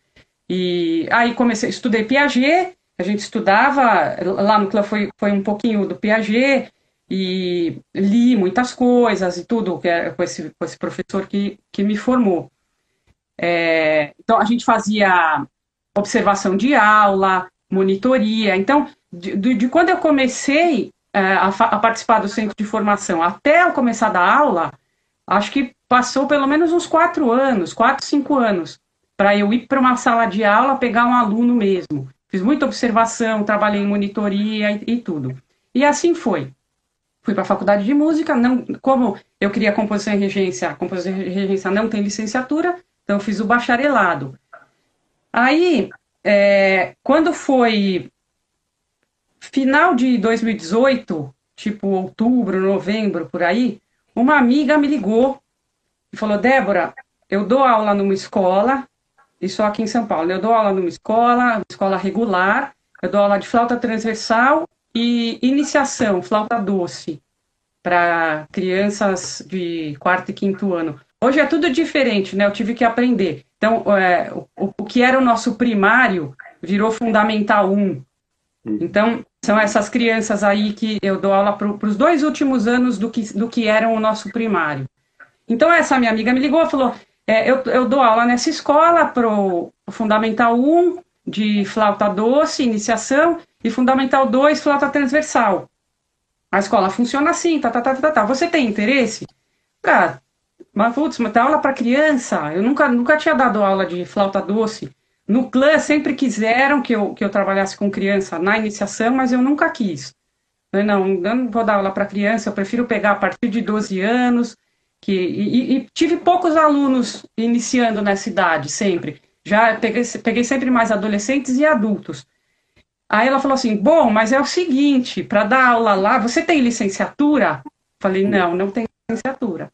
E aí comecei, estudei Piaget, a gente estudava, lá no clã foi, foi um pouquinho do Piaget, e li muitas coisas e tudo é, com, esse, com esse professor que, que me formou. É, então, a gente fazia observação de aula, monitoria. Então, de, de quando eu comecei é, a, a, participar do centro de formação até eu começar da aula, acho que passou pelo menos uns quatro anos, quatro, cinco anos, para eu ir para uma sala de aula pegar um aluno mesmo. Fiz muita observação, trabalhei em monitoria e, e tudo. E assim foi. fui para a faculdade de música, não, como eu queria composição e regência, composição e regência não tem licenciatura, então fiz o bacharelado. Aí, é, quando foi final de 2018, tipo outubro, novembro, por aí, uma amiga me ligou e falou: Débora, eu dou aula numa escola, isso aqui em São Paulo, eu dou aula numa escola, escola regular, eu dou aula de flauta transversal e iniciação, flauta doce, para crianças de quarto e quinto ano. Hoje é tudo diferente, né? Eu tive que aprender. Então, é, o, o que era o nosso primário virou fundamental 1. Hum. Então, são essas crianças aí que eu dou aula para os dois últimos anos do que, do que eram o nosso primário. Então, essa minha amiga me ligou e falou: é, eu, eu dou aula nessa escola para o Fundamental 1 de flauta doce, iniciação, e Fundamental 2, flauta transversal. A escola funciona assim, tá, tá, tá, tá, tá. Você tem interesse? Ah, mas, putz, mas tá aula para criança. Eu nunca, nunca tinha dado aula de flauta doce. No clã sempre quiseram que eu, que eu trabalhasse com criança na iniciação, mas eu nunca quis. Eu não, eu não vou dar aula para criança, eu prefiro pegar a partir de 12 anos. Que, e, e, tive poucos alunos iniciando nessa idade, sempre. Já peguei, peguei sempre mais adolescentes e adultos. Aí ela falou assim: Bom, mas é o seguinte, para dar aula lá, você tem licenciatura? Falei: Não, não tem licenciatura.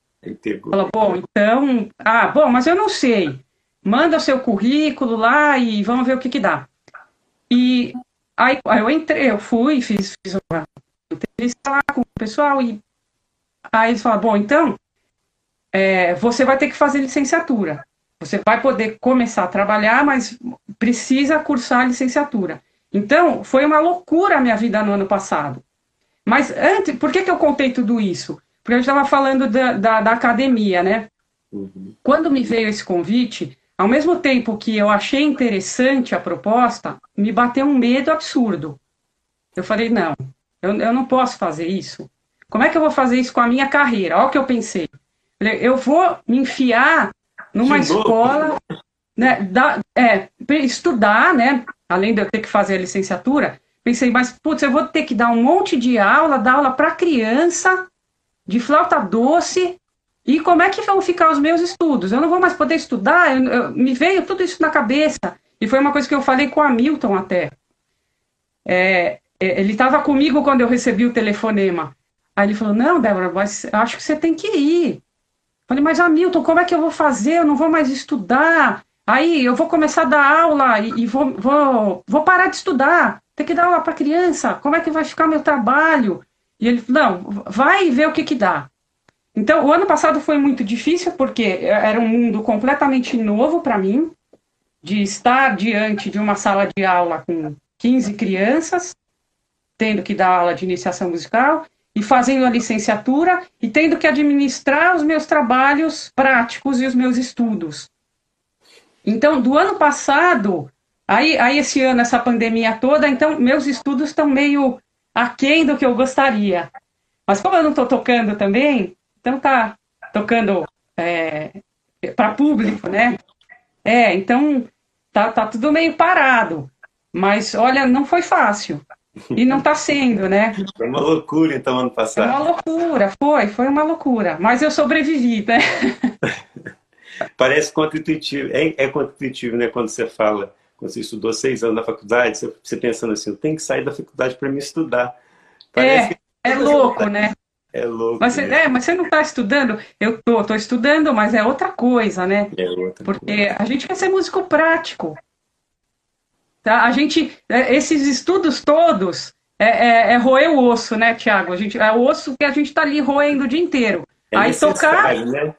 Falou: Bom, então. Ah, bom, mas eu não sei manda o seu currículo lá e vamos ver o que que dá. E aí, aí eu entrei, eu fui, fiz, fiz uma entrevista lá com o pessoal e aí eles falaram, bom, então, é, você vai ter que fazer licenciatura. Você vai poder começar a trabalhar, mas precisa cursar a licenciatura. Então, foi uma loucura a minha vida no ano passado. Mas antes, por que, que eu contei tudo isso? Porque eu estava falando da, da, da, academia, né? Uhum. Quando me veio esse convite, ao mesmo tempo que eu achei interessante a proposta, me bateu um medo absurdo. Eu falei, não, eu, eu não posso fazer isso. Como é que eu vou fazer isso com a minha carreira? Olha o que eu pensei. Eu vou me enfiar numa escola, né, da, é, estudar, né, além de eu ter que fazer a licenciatura, pensei, mas, putz, eu vou ter que dar um monte de aula, dar aula para criança, de flauta doce, e como é que vão ficar os meus estudos? Eu não vou mais poder estudar? Eu, eu, me veio tudo isso na cabeça. E foi uma coisa que eu falei com o Hamilton até. É, é ele estava comigo quando eu recebi o telefonema. Aí ele falou: Não, Débora, mas acho que você tem que ir. Falei, mas Hamilton, como é que eu vou fazer? Eu não vou mais estudar. Aí eu vou começar a dar aula e, e vou, vou, vou parar de estudar. Tem que dar aula para criança. Como é que vai ficar meu trabalho? E ele Não, vai ver o que, que dá. Então, o ano passado foi muito difícil porque era um mundo completamente novo para mim, de estar diante de uma sala de aula com 15 crianças, tendo que dar aula de iniciação musical e fazendo a licenciatura e tendo que administrar os meus trabalhos práticos e os meus estudos. Então, do ano passado, aí, aí esse ano, essa pandemia toda, então meus estudos estão meio aquém do que eu gostaria. Mas como eu não estou tocando também, então tá tocando é, para público, né? É, então tá, tá tudo meio parado. Mas olha, não foi fácil. E não está sendo, né? Foi uma loucura, então, ano passado. Foi uma loucura, foi, foi uma loucura. Mas eu sobrevivi, né? Parece contra-intuitivo. É, é contra-intuitivo, né? Quando você fala, você estudou seis anos na faculdade, você, pensando assim, eu tenho que sair da faculdade para me estudar. Parece é, é louco, né? É louco. Mas, você, é, mas você não está estudando? Eu tô, tô estudando, mas é outra coisa, né? É outra Porque coisa. a gente quer ser músico prático. Tá? A gente, é, esses estudos todos é, é, é roer o osso, né, Tiago? A gente, é o osso que a gente está ali roendo o dia inteiro. É Aí tocar. Né?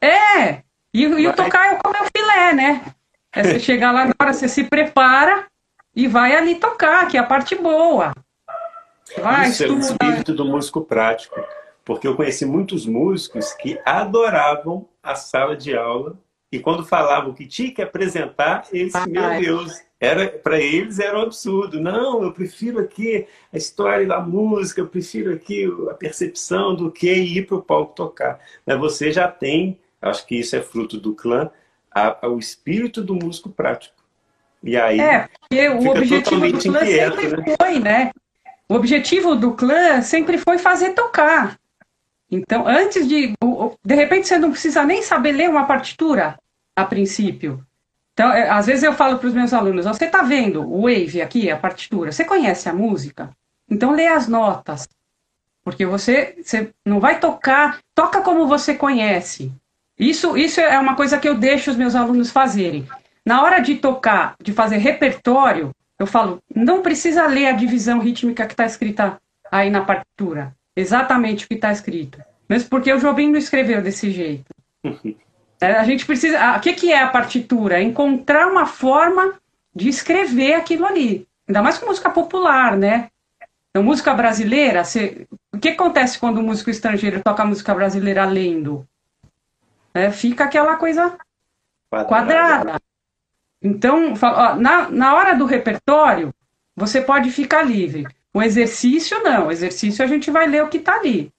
É, e, e o tocar é comer o filé, né? É você chegar lá agora, você se prepara e vai ali tocar, que é a parte boa. Vai, Isso é o espírito do músico prático. Porque eu conheci muitos músicos que adoravam a sala de aula e quando falavam que tinha que apresentar, eles, ah, meu é. Deus, era para eles era um absurdo. Não, eu prefiro aqui a história da música, eu prefiro aqui a percepção do que ir para o palco tocar. Mas você já tem, acho que isso é fruto do clã, a, a, o espírito do músico prático. E aí é, porque o objetivo do clã inquieto, sempre né? foi, né? o objetivo do clã sempre foi fazer tocar. Então, antes de. De repente, você não precisa nem saber ler uma partitura a princípio. Então, é, às vezes eu falo para os meus alunos: você está vendo o wave aqui, a partitura? Você conhece a música? Então, lê as notas. Porque você, você não vai tocar, toca como você conhece. Isso, isso é uma coisa que eu deixo os meus alunos fazerem. Na hora de tocar, de fazer repertório, eu falo, não precisa ler a divisão rítmica que está escrita aí na partitura. Exatamente o que está escrito. Mesmo porque o Jobim não escreveu desse jeito. É, a gente precisa. O que, que é a partitura? É encontrar uma forma de escrever aquilo ali. Ainda mais com música popular, né? Então, música brasileira, você... o que acontece quando um músico estrangeiro toca música brasileira lendo? É, fica aquela coisa quadrada. quadrada. Então, na, na hora do repertório, você pode ficar livre. O exercício, não. O exercício a gente vai ler o que está ali.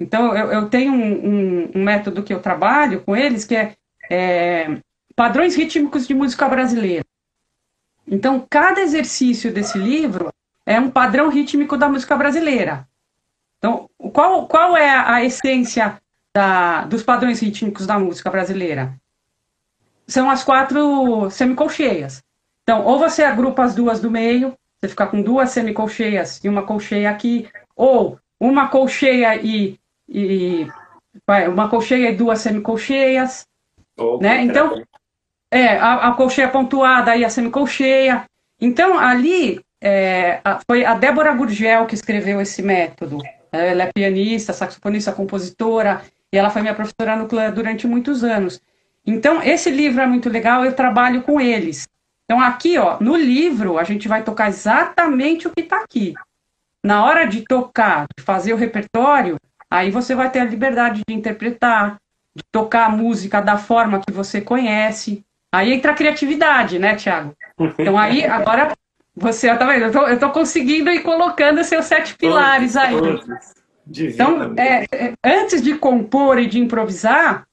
Então, eu, eu tenho um, um, um, método que eu trabalho com eles, que é, é padrões rítmicos de música brasileira. Então, cada exercício desse livro é um padrão rítmico da música brasileira. Então, qual, qual é a essência da, dos padrões rítmicos da música brasileira? são as quatro semicolcheias. Então, ou você agrupa as duas do meio, você fica com duas semicolcheias e uma colcheia aqui, ou uma colcheia e, e uma colcheia e duas semicolcheias, né? Então, é, a, a colcheia pontuada e a semicolcheia. Então, ali é, foi a Débora Gurgel que escreveu esse método. Ela é pianista, saxofonista, compositora, e ela foi minha professora clã durante muitos anos. Então, esse livro é muito legal, eu trabalho com eles. Então, aqui, ó, no livro, a gente vai tocar exatamente o que está aqui. Na hora de tocar, de fazer o repertório, aí você vai ter a liberdade de interpretar, de tocar a música da forma que você conhece. Aí entra a criatividade, né, Tiago? Então, aí, agora, você, tá vendo? Eu tô, eu tô conseguindo ir colocando seus sete pilares aí. Então, é, é, antes de compor e de improvisar,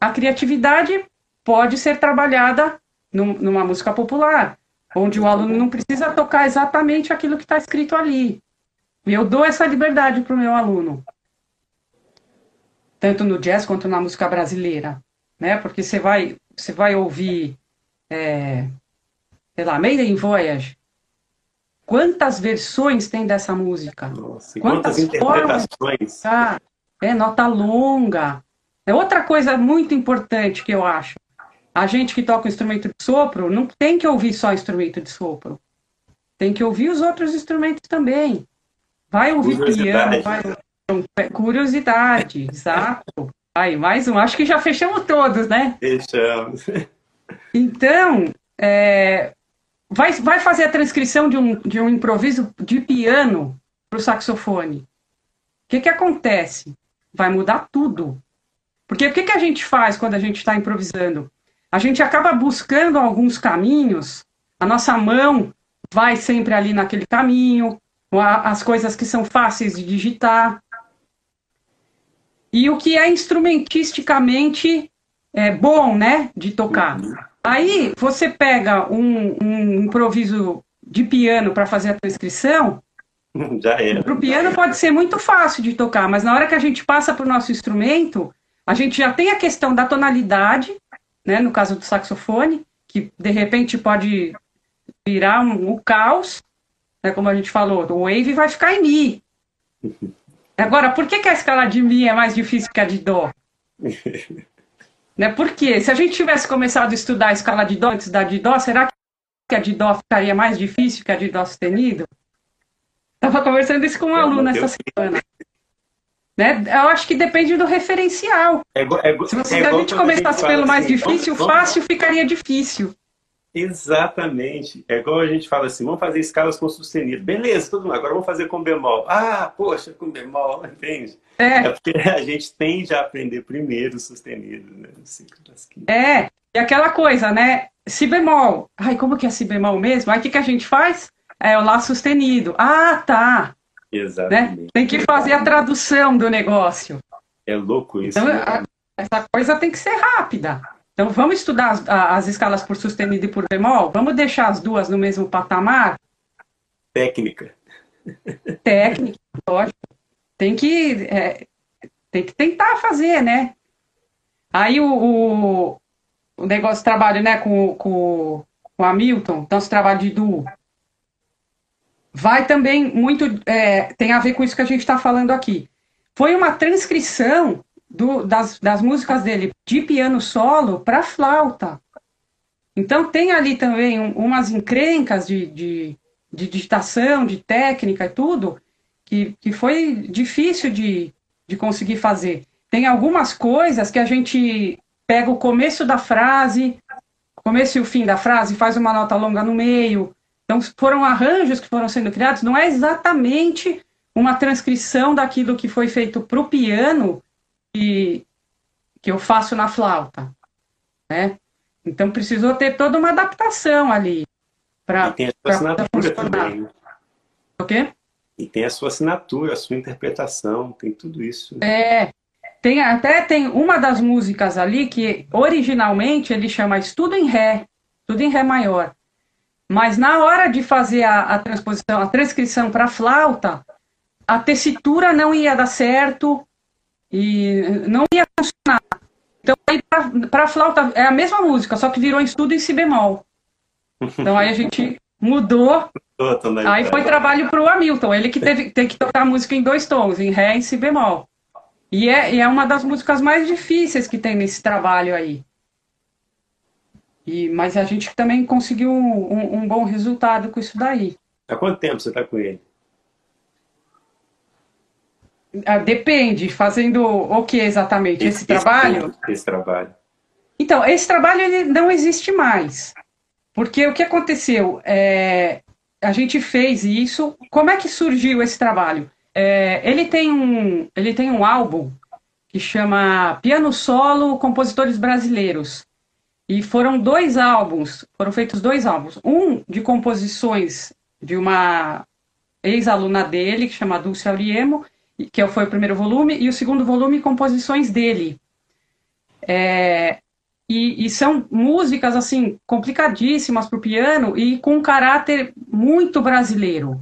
a criatividade pode ser trabalhada num, numa música popular, onde o aluno não precisa tocar exatamente aquilo que está escrito ali. Eu dou essa liberdade para o meu aluno, tanto no jazz quanto na música brasileira, né? Porque você vai, você vai ouvir, é, sei lá, Maiden Voyage. Quantas versões tem dessa música? Nossa, quantas, quantas interpretações? Formas, é nota longa, é outra coisa muito importante que eu acho. A gente que toca o instrumento de sopro não tem que ouvir só instrumento de sopro. Tem que ouvir os outros instrumentos também. Vai ouvir piano, vai curiosidade, exato. Aí, mais um. Acho que já fechamos todos, né? Fechamos. Então, é, vai, vai fazer a transcrição de um, de um improviso de piano para o saxofone. O que, que acontece? Vai mudar tudo. Porque o que, que a gente faz quando a gente está improvisando? A gente acaba buscando alguns caminhos, a nossa mão vai sempre ali naquele caminho, as coisas que são fáceis de digitar. E o que é instrumentisticamente é, bom, né, de tocar. Aí você pega um, um improviso de piano para fazer a transcrição. Já era. Para o piano pode ser muito fácil de tocar, mas na hora que a gente passa para o nosso instrumento, a gente já tem a questão da tonalidade, né, no caso do saxofone, que de repente pode virar um, um caos, né, como a gente falou, o wave vai ficar em mi. Agora, por que, que a escala de mi é mais difícil que a de dó? né, por quê? Se a gente tivesse começado a estudar a escala de dó antes da de dó, será que a de dó ficaria mais difícil que a de dó sustenido? Estava conversando isso com um aluno essa semana. Né? Eu acho que depende do referencial. É, é, se você, é a gente começasse pelo mais assim, difícil, vamos, fácil ficaria difícil. Exatamente. É igual a gente fala assim, vamos fazer escalas com sustenido. Beleza, tudo bem. Agora vamos fazer com bemol. Ah, poxa, com bemol, entende? É, é porque a gente tende a aprender primeiro o sustenido, né? É, e aquela coisa, né? Si bemol. Ai, como que é si bemol mesmo? Aí o que, que a gente faz? É o lá sustenido. Ah, tá. Exatamente. Né? Tem que fazer a tradução do negócio. É louco isso. Então, a, essa coisa tem que ser rápida. Então, vamos estudar as, as, escalas por sustenido e por bemol? Vamos deixar as duas no mesmo patamar? Técnica. Técnica, lógico. Tem que, é, tem que tentar fazer, né? Aí o, o, o negócio trabalho, né, com, com, com o Hamilton, então trabalho de duo, vai também muito, é, tem a ver com isso que a gente está falando aqui. Foi uma transcrição do, das, das músicas dele de piano solo para flauta. Então tem ali também um, umas encrencas de, de, de, digitação, de técnica e tudo, que, que foi difícil de, de conseguir fazer. Tem algumas coisas que a gente pega o começo da frase, começo e o fim da frase, faz uma nota longa no meio, então, foram arranjos que foram sendo criados, não é exatamente uma transcrição daquilo que foi feito para o piano que, que eu faço na flauta, né? Então, precisou ter toda uma adaptação ali. Pra, e tem a sua assinatura também. Né? O quê? E tem a sua assinatura, a sua interpretação, tem tudo isso. É, tem até tem uma das músicas ali que originalmente ele chama Estudo em Ré, tudo em Ré maior. Mas na hora de fazer a, a transposição, a transcrição para flauta, a tessitura não ia dar certo e não ia funcionar. Então, para flauta é a mesma música, só que virou estudo em si bemol. Então aí a gente mudou. aí foi trabalho para o Hamilton, ele que teve, teve que tocar a música em dois tons, em Ré e em Si bemol. E é, e é uma das músicas mais difíceis que tem nesse trabalho aí. E, mas a gente também conseguiu um, um bom resultado com isso daí. Há quanto tempo você está com ele? Ah, depende, fazendo o que exatamente? Esse, esse trabalho? Esse trabalho. Então, esse trabalho ele não existe mais. Porque o que aconteceu? É, a gente fez isso. Como é que surgiu esse trabalho? É, ele, tem um, ele tem um álbum que chama Piano Solo Compositores Brasileiros. E foram dois álbuns, foram feitos dois álbuns. Um de composições de uma ex-aluna dele, que chama Dulce Auriemo, que foi o primeiro volume, e o segundo volume, composições dele. É, e, e, são músicas, assim, complicadíssimas para o piano e com um caráter muito brasileiro.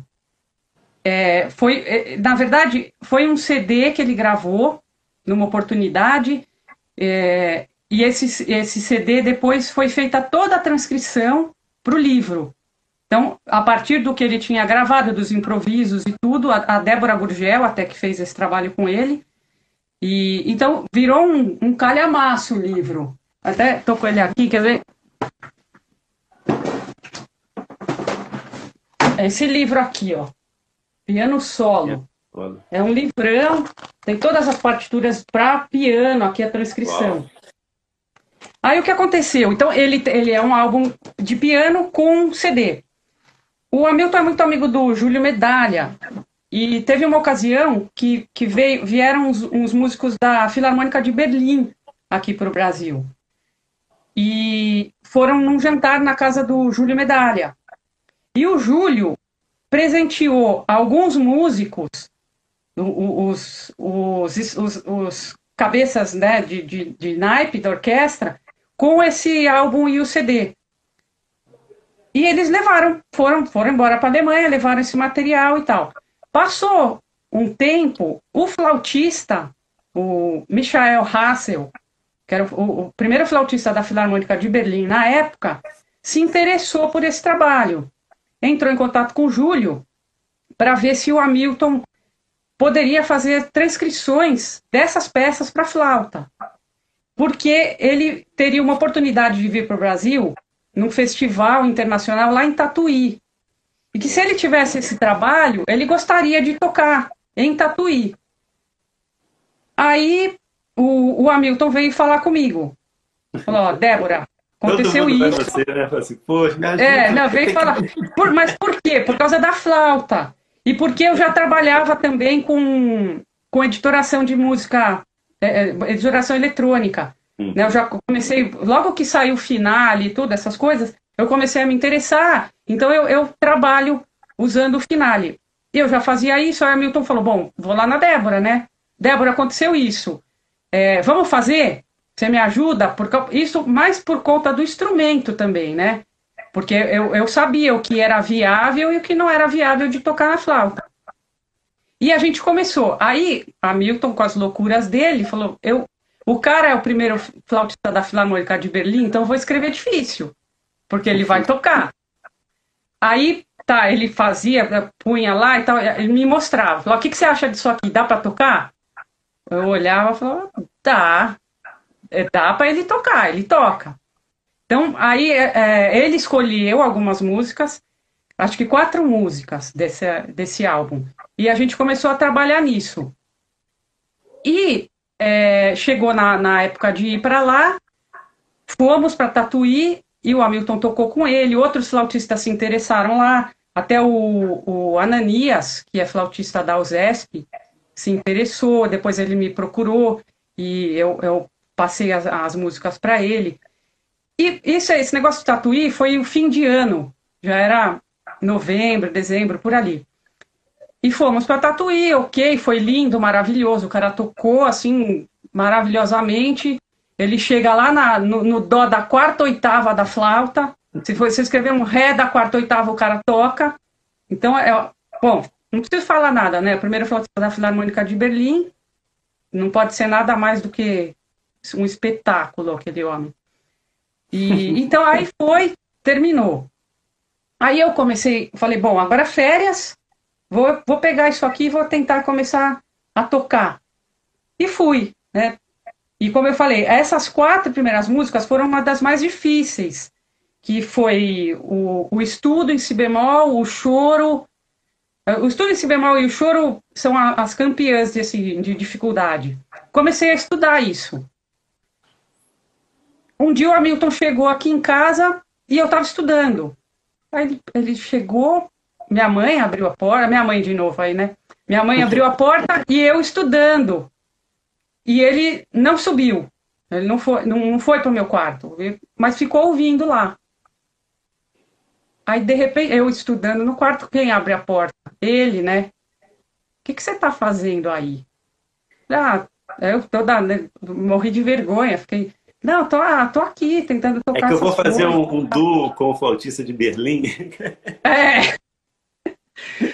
É, foi, é, na verdade, foi um CD que ele gravou numa oportunidade, é, e esse, esse CD depois foi feita toda a transcrição para o livro. Então, a partir do que ele tinha gravado, dos improvisos e tudo, a, a Débora Gurgel até que fez esse trabalho com ele. E então virou um, um calhamaço o livro. Até tô com ele aqui, quer ver? Esse livro aqui, ó. Piano solo. É um livrão, tem todas as partituras para piano, aqui a transcrição. Uau. Aí o que aconteceu? Então, ele, ele é um álbum de piano com CD. O Hamilton é muito amigo do Júlio Medalha. E teve uma ocasião que, que veio, vieram uns, uns músicos da Filarmônica de Berlim aqui para o Brasil. E foram num jantar na casa do Júlio Medalha. E o Júlio presenteou alguns músicos, os, os, os, os cabeças né, de, de, de naipe da orquestra, com esse álbum e o CD. E eles levaram, foram, foram embora para a Alemanha, levaram esse material e tal. Passou um tempo, o flautista, o Michael Hassel, que era o, o primeiro flautista da Filarmônica de Berlim na época, se interessou por esse trabalho. Entrou em contato com o Júlio para ver se o Hamilton poderia fazer transcrições dessas peças para flauta porque ele teria uma oportunidade de vir para o Brasil num festival internacional lá em Tatuí. E que se ele tivesse esse trabalho, ele gostaria de tocar em Tatuí. Aí o, o Hamilton veio falar comigo. Falou, Débora, aconteceu isso. Você, né? assim, Poxa, é, não, veio falar. Por, mas por quê? Por causa da flauta. E porque eu já trabalhava também com, com editoração de música é, é, editoração eletrônica. Hum. Né? Eu já comecei, logo que saiu o final e tudo, essas coisas, eu comecei a me interessar. Então eu, eu trabalho usando o finale. Eu já fazia isso, aí a Milton falou: bom, vou lá na Débora, né? Débora, aconteceu isso. É, vamos fazer? Você me ajuda? Por, isso mais por conta do instrumento também, né? Porque eu, eu sabia o que era viável e o que não era viável de tocar na flauta. E a gente começou. Aí, Hamilton, com as loucuras dele, falou: eu, o cara é o primeiro flautista da Filarmônica de Berlim, então vou escrever difícil, porque ele vai tocar. Aí, tá, ele fazia, punha lá e tal, ele me mostrava. Falou: o que, que você acha disso aqui? Dá para tocar? Eu olhava e falava: dá. Dá para ele tocar, ele toca. Então, aí é, é, ele escolheu algumas músicas, acho que quatro músicas desse, desse álbum. E a gente começou a trabalhar nisso. E é, chegou na, na época de ir para lá, fomos para Tatuí e o Hamilton tocou com ele, outros flautistas se interessaram lá, até o, o Ananias, que é flautista da USESP, se interessou, depois ele me procurou e eu, eu passei as, as músicas para ele. E isso, esse negócio de Tatuí foi o fim de ano, já era novembro, dezembro, por ali. E fomos para Tatuí, ok, foi lindo, maravilhoso. O cara tocou assim maravilhosamente. Ele chega lá na, no, no, dó da quarta oitava da flauta. Se você escrever um ré da quarta oitava, o cara toca. Então, é, bom, não preciso falar nada, né? Primeiro flautista da Filarmônica de Berlim. Não pode ser nada mais do que um espetáculo, aquele homem. E, então aí foi, terminou. Aí eu comecei, falei, bom, agora férias, vou, vou pegar isso aqui e vou tentar começar a tocar. E fui, né? E como eu falei, essas quatro primeiras músicas foram uma das mais difíceis, que foi o, o estudo em si bemol, o choro. O estudo em si bemol e o choro são a, as campeãs desse, de dificuldade. Comecei a estudar isso. Um dia o Hamilton chegou aqui em casa e eu estava estudando. Aí ele, ele chegou, minha mãe abriu a porta, minha mãe de novo aí, né? Minha mãe abriu a porta e eu estudando. E ele não subiu. Ele não foi, não foi para o meu quarto, mas ficou ouvindo lá. Aí, de repente, eu estudando no quarto, quem abre a porta? Ele, né? O que, que você está fazendo aí? Ah, eu toda, né, morri de vergonha, fiquei. Não, tô, ah, tô aqui tentando tocar. É que eu vou fazer um, um duo com o flautista de Berlim. É.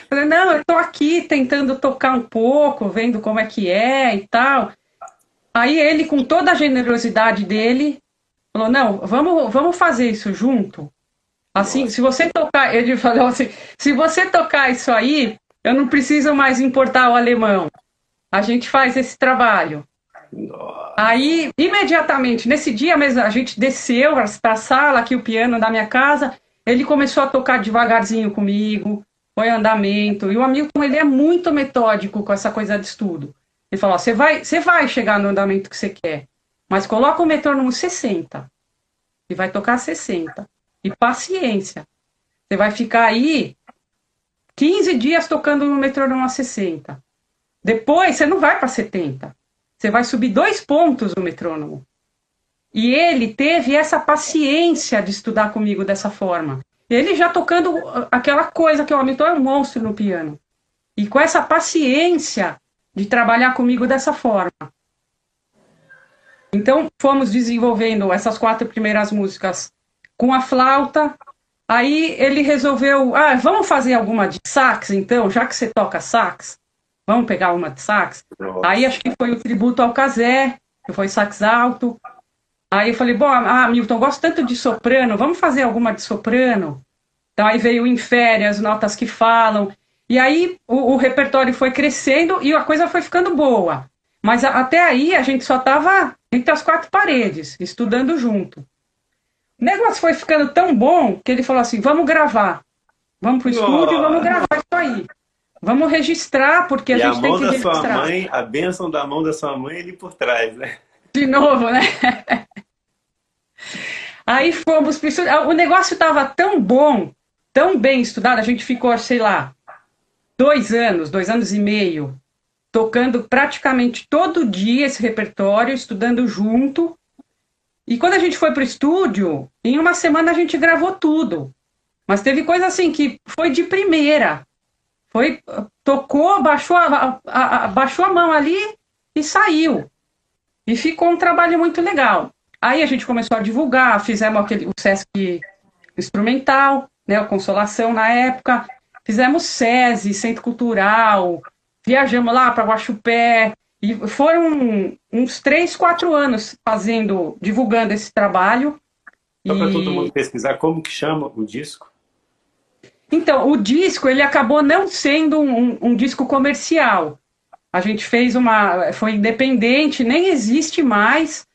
Falei, não, eu tô aqui tentando tocar um pouco, vendo como é que é e tal. Aí ele, com toda a generosidade dele, falou: não, vamos, vamos fazer isso junto. Assim, Nossa. se você tocar, ele falou assim: se você tocar isso aí, eu não preciso mais importar o alemão. A gente faz esse trabalho. Aí, imediatamente, nesse dia mesmo, a gente desceu para a sala, aqui o piano da minha casa. Ele começou a tocar devagarzinho comigo, foi andamento. E o Hamilton, ele é muito metódico com essa coisa de estudo. Ele falou: você vai, você vai chegar no andamento que você quer, mas coloca o metrônomo 60 e vai tocar 60. E paciência. Você vai ficar aí 15 dias tocando no metrônomo a 60. Depois você não vai para 70. Você vai subir dois pontos no metrônomo. E ele teve essa paciência de estudar comigo dessa forma. Ele já tocando aquela coisa que o Hamilton é um monstro no piano. E com essa paciência de trabalhar comigo dessa forma. Então, fomos desenvolvendo essas quatro primeiras músicas com a flauta. Aí ele resolveu, ah, vamos fazer alguma de sax então, já que você toca sax. Vamos pegar uma de sax? Nossa. Aí acho que foi o tributo ao Casé, que foi sax alto. Aí eu falei, bom, ah, Milton, gosto tanto de soprano, vamos fazer alguma de soprano? Então aí veio em férias, notas que falam. E aí o, o, repertório foi crescendo e a coisa foi ficando boa. Mas a, até aí a gente só estava entre as quatro paredes, estudando junto. O negócio foi ficando tão bom que ele falou assim: vamos gravar. Vamos pro estúdio e vamos gravar isso aí. Vamos registrar, porque a e gente a tem que registrar. Sua mãe, a bênção da mão da sua mãe ali por trás, né? De novo, né? Aí fomos. O negócio estava tão bom, tão bem estudado, a gente ficou, sei lá, dois anos, dois anos e meio, tocando praticamente todo dia esse repertório, estudando junto. E quando a gente foi para o estúdio, em uma semana a gente gravou tudo. Mas teve coisa assim que foi de primeira. Foi, tocou, baixou a, a, a, baixou a mão ali e saiu. E ficou um trabalho muito legal. Aí a gente começou a divulgar, fizemos aquele, o Sesc instrumental, né, a Consolação na época, fizemos SESI, Centro Cultural, viajamos lá para Guaxupé, e foram uns três, quatro anos fazendo, divulgando esse trabalho. Só para todo mundo pesquisar, como que chama o disco? Então, o disco, ele acabou não sendo um, um disco comercial. A gente fez uma... Foi independente, nem existe mais,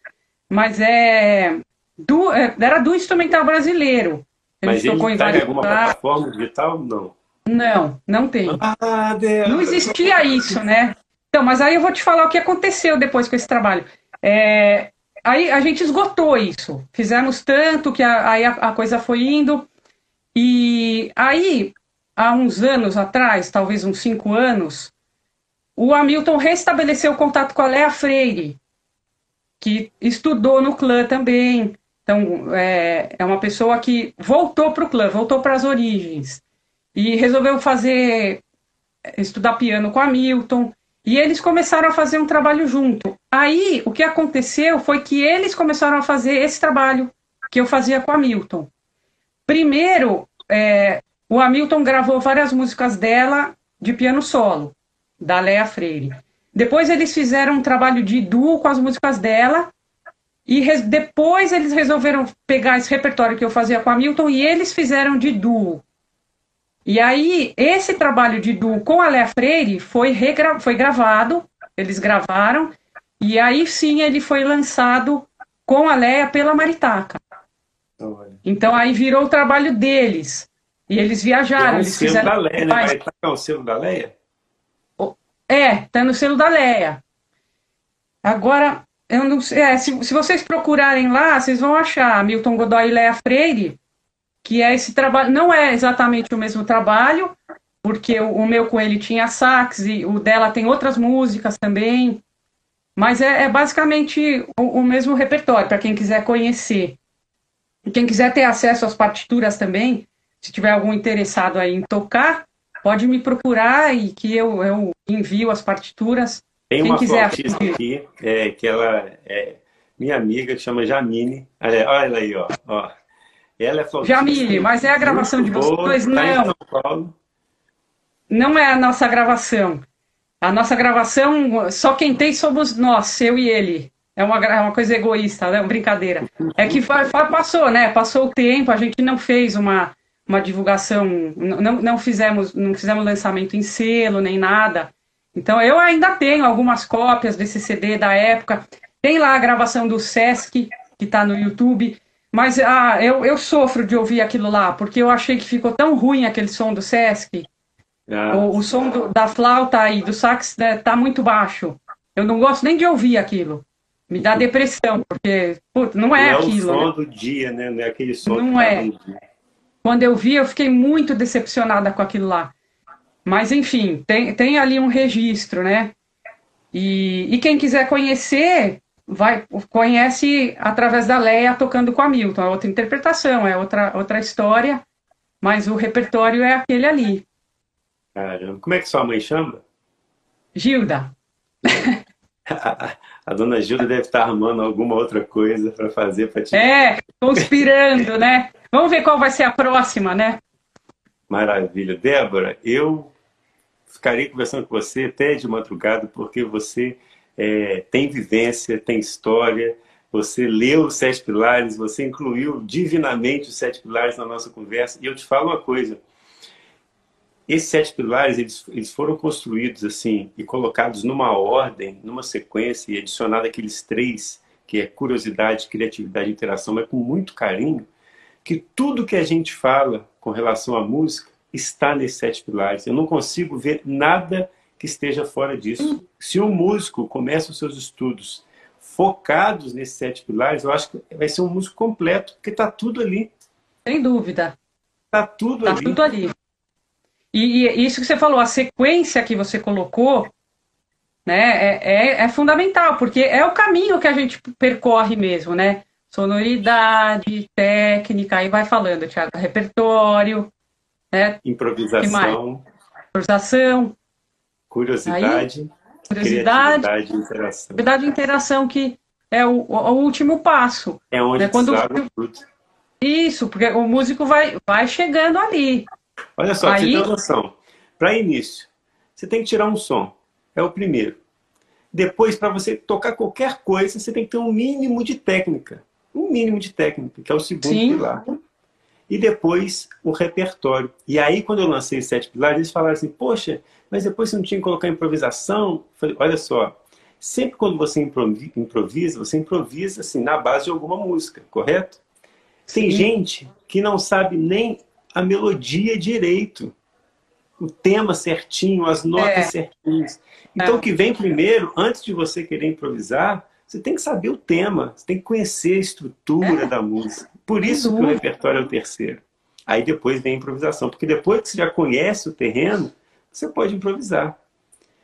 mas é... Do, é, era do instrumental brasileiro. Ele mas ele está em alguma plataforma digital? Não. Não, não tem. Ah, não existia isso, né? Então, mas aí eu vou te falar o que aconteceu depois com esse trabalho. É, aí a gente esgotou isso. Fizemos tanto que a, aí a, a, coisa foi indo. E aí, há uns anos atrás, talvez uns cinco anos, o Hamilton restabeleceu o contato com a Lea Freire, que estudou no clã também. Então, é, é uma pessoa que voltou para o clã, voltou para as origens e resolveu fazer estudar piano com a Milton e eles começaram a fazer um trabalho junto. Aí o que aconteceu foi que eles começaram a fazer esse trabalho que eu fazia com a Milton. Primeiro, é, o Hamilton gravou várias músicas dela de piano solo, da Lea Freire. Depois eles fizeram um trabalho de duo com as músicas dela. E depois eles resolveram pegar esse repertório que eu fazia com a Milton e eles fizeram de duo. E aí, esse trabalho de duo com a Léa Freire foi, regra... foi gravado, eles gravaram, e aí sim ele foi lançado com a Léa pela Maritaca. Então aí virou o trabalho deles. E eles viajaram. É o eles selo fizeram... da Leia, né? Maritaca é o selo da Leia? É, tá no selo da Leia. Agora, eu não sei, é, se, se vocês procurarem lá, vocês vão achar Milton Godoy e Léa Freire que é esse trabalho, não é exatamente o mesmo trabalho, porque o, o meu com ele tinha sax e o dela tem outras músicas também, mas é, é basicamente o, o, mesmo repertório, para quem quiser conhecer. E quem quiser ter acesso às partituras também, se tiver algum interessado aí em tocar, pode me procurar e que eu, eu envio as partituras. Tem quem uma quiser aqui, é, que ela é minha amiga, que chama Jamine. Olha, olha aí, ó, ó. Ela é flautista. Jamile, mas é a gravação de vocês? Tá não. Não é a nossa gravação. A nossa gravação, só quem tem somos nós, eu e ele. É uma, é uma coisa egoísta, né? Uma brincadeira. É que passou, né? Passou o tempo, a gente não fez uma, uma divulgação, não, não, fizemos, não fizemos lançamento em selo, nem nada. Então eu ainda tenho algumas cópias desse CD da época. Tem lá a gravação do Sesc, que está no YouTube. Mas ah, eu, eu sofro de ouvir aquilo lá, porque eu achei que ficou tão ruim aquele som do Sesc. Ah. O, o, som do, da flauta e do sax né, tá muito baixo. Eu não gosto nem de ouvir aquilo. Me dá depressão, porque putz, não é não aquilo. É o som né? do dia, né? Não é aquele som Não é. Quando eu vi, eu fiquei muito decepcionada com aquilo lá. Mas, enfim, tem, tem ali um registro, né? E, e quem quiser conhecer, vai conhece através da Leia tocando com a Milton, é outra interpretação, é outra, outra história, mas o repertório é aquele ali. Caramba, como é que sua mãe chama? Gilda. a dona Gilda deve estar armando alguma outra coisa para fazer para te. É, conspirando, né? Vamos ver qual vai ser a próxima, né? Maravilha. Débora, eu ficarei conversando com você até de madrugada, porque você é, tem vivência, tem história, você leu os Sete Pilares, você incluiu divinamente os Sete Pilares na nossa conversa. E eu te falo uma coisa, esses Sete Pilares, eles, eles foram construídos assim e colocados numa ordem, numa sequência, e adicionado aqueles três, que é curiosidade, criatividade e interação, mas com muito carinho, que tudo que a gente fala com relação à música está nesses Sete Pilares. Eu não consigo ver nada que esteja fora disso. Se o músico começa os seus estudos focados nesses sete pilares, eu acho que vai ser um músico completo, porque está tudo ali. Sem dúvida. Está tudo tá ali. tudo ali. E, e, isso que você falou, a sequência que você colocou, né, é, é, é, fundamental, porque é o caminho que a gente percorre mesmo, né? Sonoridade, técnica, aí vai falando, Thiago, repertório, né? Improvisação. Improvisação. Curiosidade, Aí, curiosidade, criatividade interação. Curiosidade e interação que é o, o último passo. É onde né? Quando o fruto. Isso, porque o músico vai, vai chegando ali. Olha só, Aí... você tem noção. Para início, você tem que tirar um som. é o primeiro. Depois, para você tocar qualquer coisa, você tem que ter um mínimo de técnica. Um mínimo de técnica, que é o segundo Sim. pilar. E depois, o repertório. E aí, quando eu lancei os sete pilares, eles falaram assim, poxa, mas depois você não tinha que colocar improvisação? Eu falei, olha só, sempre quando você improvisa, você improvisa assim, na base de alguma música, correto? Tem Sim. gente que não sabe nem a melodia direito o tema certinho, as notas é. certinhas. Então, o que vem primeiro, antes de você querer improvisar, você tem que saber o tema, você tem que conhecer a estrutura é. da música. Por isso que o repertório é o terceiro. Aí depois vem a improvisação, porque depois que você já conhece o terreno, você pode improvisar.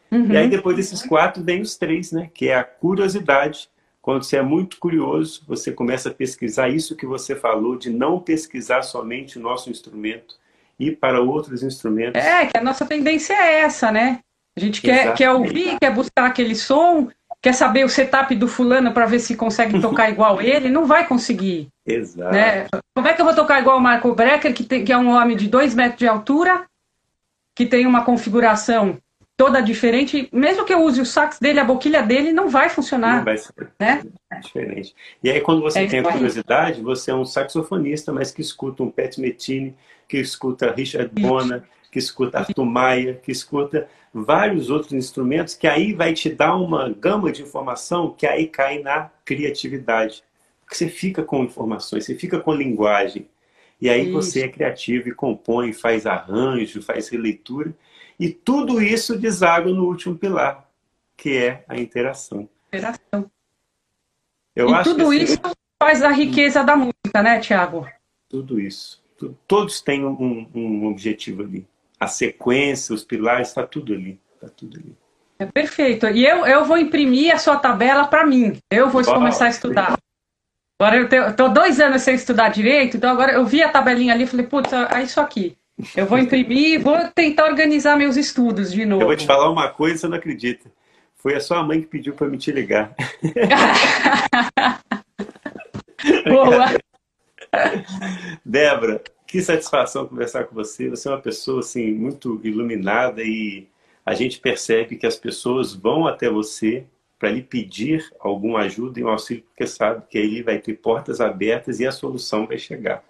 Uhum. E aí depois desses quatro vem os três, né? Que é a curiosidade. Quando você é muito curioso, você começa a pesquisar isso que você falou, de não pesquisar somente o nosso instrumento, ir para outros instrumentos. É, que a nossa tendência é essa, né? A gente quer, quer ouvir, quer buscar aquele som, quer saber o setup do fulano para ver se consegue tocar igual ele, não vai conseguir. Exato. Né? Como é que eu vou tocar igual o Marco Brecker, que, tem, que é um homem de 2 metros de altura, que tem uma configuração toda diferente, mesmo que eu use o sax dele, a boquilha dele, não vai funcionar. Não vai ser né? diferente. E aí, quando você é tem a curiosidade, você é um saxofonista, mas que escuta um Pat Metini, que escuta Richard Bona, que escuta Arthur Maia, que escuta vários outros instrumentos, que aí vai te dar uma gama de informação que aí cai na criatividade. Porque você fica com informações, você fica com linguagem. E aí isso. você é criativo e compõe, faz arranjo, faz releitura. E tudo isso deságua no último pilar, que é a interação. Interação. Eu e tudo assim, isso faz a riqueza da música, né, Tiago? Tudo isso todos têm um, um objetivo ali. A sequência, os pilares, está tudo ali. Está tudo ali. É perfeito. E eu, eu vou imprimir a sua tabela para mim. Eu vou começar a estudar. Agora eu estou dois anos sem estudar direito, então agora eu vi a tabelinha ali e falei, putz, é isso aqui. Eu vou imprimir e vou tentar organizar meus estudos de novo. Eu vou te falar uma coisa, você não acredita. Foi a sua mãe que pediu para me te ligar. Boa. Débora, que satisfação conversar com você. Você é uma pessoa assim muito iluminada e a gente percebe que as pessoas vão até você para lhe pedir alguma ajuda e um auxílio, porque sabe que aí vai ter portas abertas e a solução vai chegar.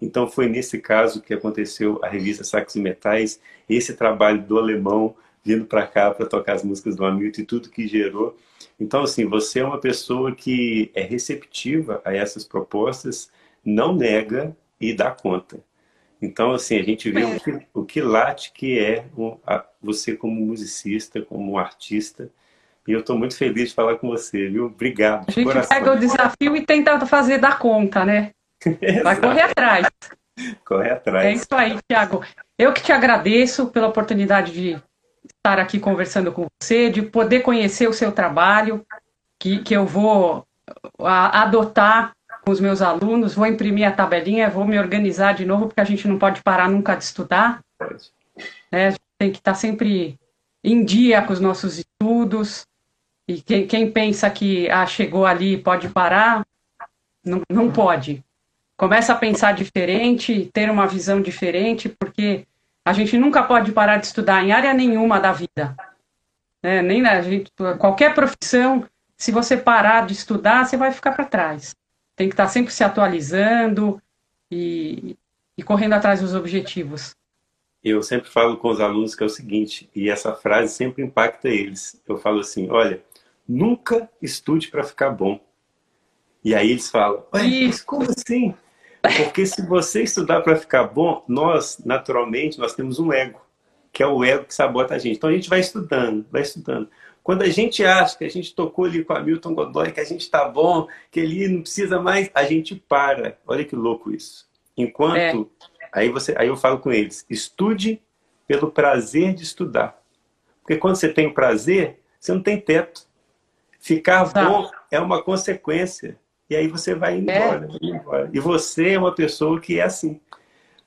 Então foi nesse caso que aconteceu a revista Sacos e Metais, esse trabalho do alemão vindo para cá para tocar as músicas do Hamilton e tudo que gerou. Então assim, você é uma pessoa que é receptiva a essas propostas não nega e dá conta. Então, assim, a gente vê é. o, que, o que late que é você como musicista, como artista. E eu estou muito feliz de falar com você, viu? Obrigado. A gente coração. pega o desafio e tenta fazer dar conta, né? Vai correr atrás. Correr atrás. É isso aí, Tiago. Eu que te agradeço pela oportunidade de estar aqui conversando com você, de poder conhecer o seu trabalho, que, que eu vou adotar com os meus alunos, vou imprimir a tabelinha, vou me organizar de novo, porque a gente não pode parar nunca de estudar. Né? A gente tem que estar sempre em dia com os nossos estudos. E quem, quem pensa que ah, chegou ali pode parar, não, não pode. Começa a pensar diferente, ter uma visão diferente, porque a gente nunca pode parar de estudar em área nenhuma da vida. Né? Nem a gente, qualquer profissão, se você parar de estudar, você vai ficar para trás tem que estar sempre se atualizando e, e correndo atrás dos objetivos. Eu sempre falo com os alunos que é o seguinte, e essa frase sempre impacta eles. Eu falo assim: olha, nunca estude para ficar bom. E aí eles falam: mas como assim? Porque se você estudar para ficar bom, nós, naturalmente, nós temos um ego, que é o ego que sabota a gente. Então a gente vai estudando, vai estudando. Quando a gente acha que a gente tocou ali com a Milton Godoy, que a gente está bom, que ele não precisa mais, a gente para. Olha que louco isso. Enquanto. É. Aí, você, aí eu falo com eles: estude pelo prazer de estudar. Porque quando você tem o prazer, você não tem teto. Ficar tá. bom é uma consequência. E aí você vai é. embora, vai embora. E você é uma pessoa que é assim.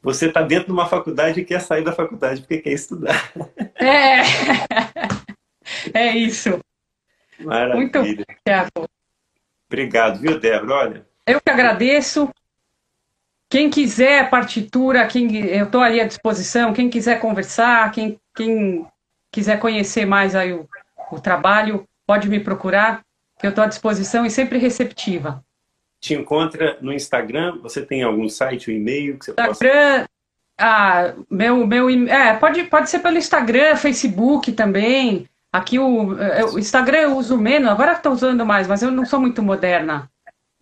Você está dentro de uma faculdade e quer sair da faculdade porque quer estudar. É. É isso. Maravilha. Muito obrigado. Obrigado, viu, Débora? Olha. Eu que agradeço. Quem quiser partitura, quem, eu estou ali à disposição. Quem quiser conversar, quem, quem quiser conhecer mais aí o, o trabalho, pode me procurar, que eu estou à disposição e sempre receptiva. Te encontra no Instagram? Você tem algum site, um e-mail que você Instagram, possa... ah, meu, meu, é, pode, pode ser pelo Instagram, Facebook também. Aqui o, o Instagram eu uso menos, agora estou usando mais, mas eu não sou muito moderna.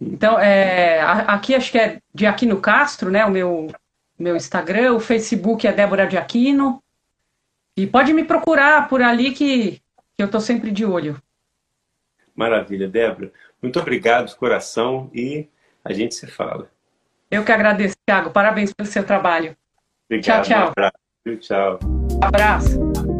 Então, é, aqui acho que é de Aquino Castro, né? O meu, meu Instagram, o Facebook é Débora de Aquino. E pode me procurar por ali que, que eu estou sempre de olho. Maravilha, Débora. Muito obrigado de coração e a gente se fala. Eu que agradeço, Thiago. Parabéns pelo seu trabalho. Obrigado. Tchau, tchau. Um abraço. Tchau. Abraço.